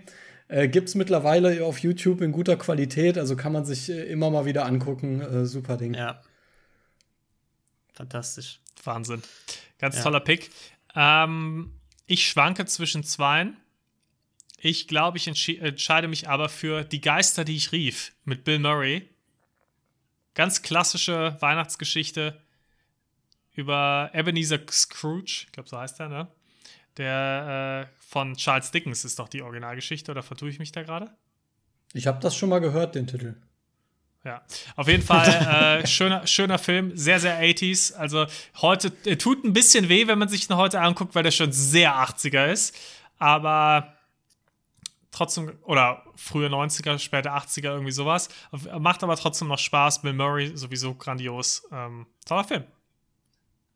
Äh, Gibt es mittlerweile auf YouTube in guter Qualität, also kann man sich äh, immer mal wieder angucken. Äh, super Ding. Ja. Fantastisch. Wahnsinn. Ganz Ja. toller Pick. Ähm, ich schwanke zwischen zweien. Ich glaube, ich entscheide mich aber für Die Geister, die ich rief mit Bill Murray. Ganz klassische Weihnachtsgeschichte über Ebenezer Scrooge, ich glaube, so heißt er, ne? Der äh, von Charles Dickens ist doch die Originalgeschichte, oder vertue ich mich da gerade? Ich habe das schon mal gehört, den Titel. Ja, auf jeden Fall äh, schöner, schöner Film, sehr, sehr 80s. Also heute äh, tut ein bisschen weh, wenn man sich ihn heute anguckt, weil der schon sehr 80er ist. Aber trotzdem, oder frühe 90er, späte 80er, irgendwie sowas. Macht aber trotzdem noch Spaß. Bill Murray sowieso grandios. Ähm, toller Film.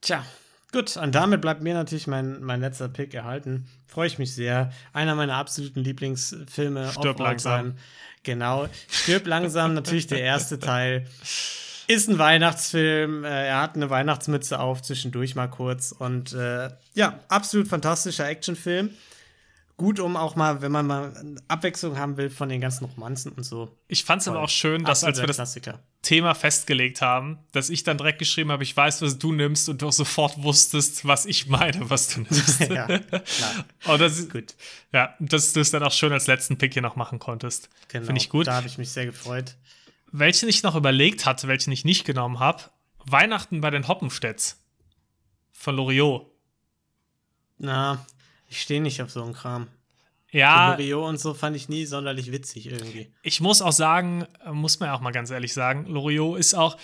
Tja, gut. Und damit bleibt mir natürlich mein, mein letzter Pick erhalten. Freue ich mich sehr. Einer meiner absoluten Lieblingsfilme. Stirb langsam. time. Genau. Stirb langsam, natürlich der erste Teil. Ist ein Weihnachtsfilm. Äh, er hat eine Weihnachtsmütze auf, zwischendurch mal kurz. Und äh, ja, absolut fantastischer Actionfilm. Gut, um auch mal, wenn man mal Abwechslung haben will von den ganzen Romanzen und so. Ich fand es aber auch schön, dass als wir Absoluter das Klassiker. Thema festgelegt haben, dass ich dann direkt geschrieben habe, ich weiß, was du nimmst und du auch sofort wusstest, was ich meine, was du nimmst. ja, klar. Und das ist, Gut. ja, dass du es dann auch schön als letzten Pick hier noch machen konntest. Genau. Finde ich gut. Da habe ich mich sehr gefreut. Welchen ich noch überlegt hatte, welchen ich nicht genommen habe, Weihnachten bei den Hoppenstedts von Loriot. Na, ich stehe nicht auf so einen Kram. Ja, Loriot und so fand ich nie sonderlich witzig irgendwie. ich muss auch sagen, muss man ja auch mal ganz ehrlich sagen, Loriot ist auch,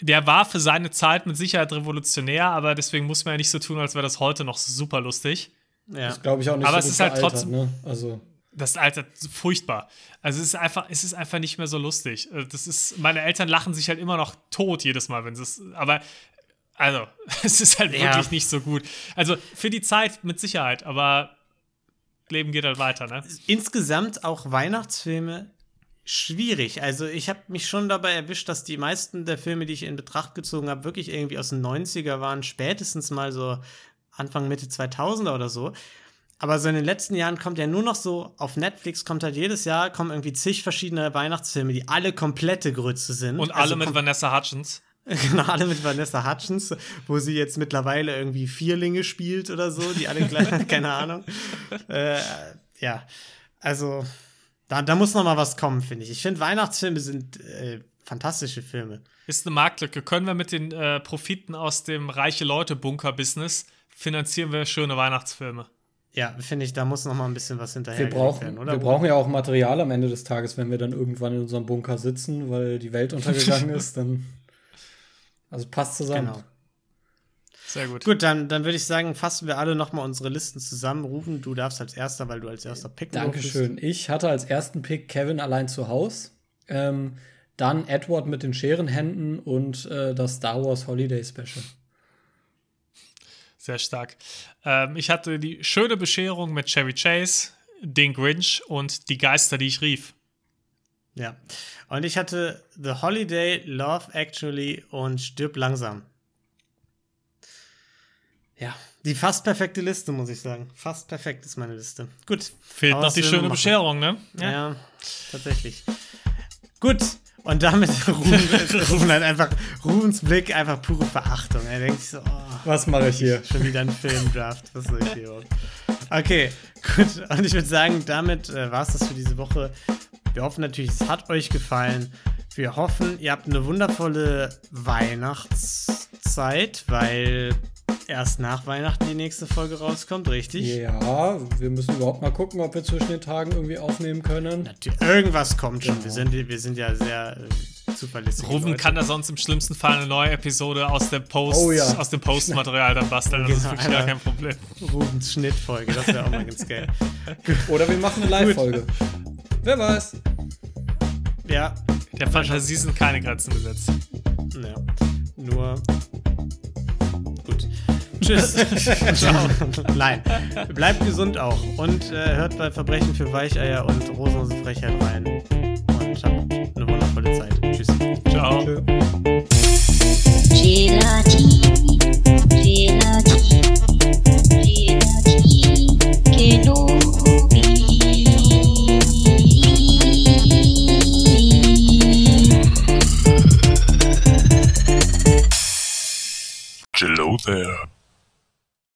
der war für seine Zeit mit Sicherheit revolutionär, aber deswegen muss man ja nicht so tun, als wäre das heute noch super lustig. Ja. Das glaube ich auch nicht Aber so es ist halt trotzdem- Ne? Also, Das altert furchtbar. Also es ist einfach, es ist einfach nicht mehr so lustig. Äh, Das ist, meine Eltern lachen sich halt immer noch tot jedes Mal, wenn sie es, aber also, es ist halt Ja. wirklich nicht so gut. Also für die Zeit mit Sicherheit, aber Leben geht halt weiter, ne? Insgesamt auch Weihnachtsfilme schwierig. Also ich habe mich schon dabei erwischt, dass die meisten der Filme, die ich in Betracht gezogen habe, wirklich irgendwie aus den 90er waren, spätestens mal so Anfang, Mitte 2000er oder so. Aber so in den letzten Jahren kommt ja nur noch so, auf Netflix kommt halt jedes Jahr, kommen irgendwie zig verschiedene Weihnachtsfilme, die alle komplette Grütze sind. Und alle Also mit Vanessa Hutchins. Genau, alle mit Vanessa Hutchins, wo sie jetzt mittlerweile irgendwie Vierlinge spielt oder so, die alle gleich, keine Ahnung. Äh, ja, also da, da muss noch mal was kommen, finde ich. Ich finde, Weihnachtsfilme sind äh, fantastische Filme. Ist eine Marktlücke. Können wir mit den äh, Profiten aus dem reiche Leute-Bunker-Business finanzieren wir schöne Weihnachtsfilme? Ja, finde ich, da muss noch mal ein bisschen was hinterher wir brauchen, werden, oder? wir brauchen ja auch Material am Ende des Tages, wenn wir dann irgendwann in unserem Bunker sitzen, weil die Welt untergegangen ist, dann. Also passt zusammen. Genau. Sehr gut. Gut, dann, dann würde ich sagen, fassen wir alle noch mal unsere Listen zusammen. Rufen, du darfst als erster, weil du als erster picken Dankeschön. Ich hatte als ersten Pick Kevin allein zu Haus. Ähm, dann Edward mit den Scherenhänden und äh, das Star Wars Holiday Special. Sehr stark. Ähm, ich hatte die schöne Bescherung mit Chevy Chase, den Grinch und die Geister, die ich rief. Ja. Und ich hatte The Holiday, Love Actually und Stirb langsam. Ja, die fast perfekte Liste, muss ich sagen. Fast perfekt ist meine Liste. Gut. Fehlt noch die schöne? Bescherung, ne? Ja, tatsächlich. Gut. Und damit Ruben, hat einfach, Rubens Blick einfach pure Verachtung. Er denkt sich so, oh, Was mache ich hier? Schon wieder ein Filmdraft. Was soll ich hier? Okay, gut. Und ich würde sagen, damit äh, war es das für diese Woche. Wir hoffen natürlich, es hat euch gefallen. Wir hoffen, ihr habt eine wundervolle Weihnachtszeit, weil erst nach Weihnachten die nächste Folge rauskommt, richtig? Ja, wir müssen überhaupt mal gucken, ob wir zwischen den Tagen irgendwie aufnehmen können. Natürlich, Irgendwas kommt schon. Genau. Wir, sind, wir sind ja sehr äh, zuverlässig. Ruben kann da sonst im schlimmsten Fall eine neue Episode aus, der Post, Oh ja. aus dem Postmaterial dann basteln. Das ist Genau, wirklich gar kein Problem. Rubens Schnittfolge, das wäre auch mal ganz geil. Oder wir machen eine Live-Folge. Wer weiß. Ja, Der Fantasie sind keine Grenzen gesetzt. Ja, nur. Gut. Tschüss. Ciao. Nein. Bleibt gesund auch. Und äh, hört bei Verbrechen für Weicheier und Rosenlose Frechheit rein. Und habt eine wundervolle Zeit. Tschüss. Ciao. Tschö. Gelati. there.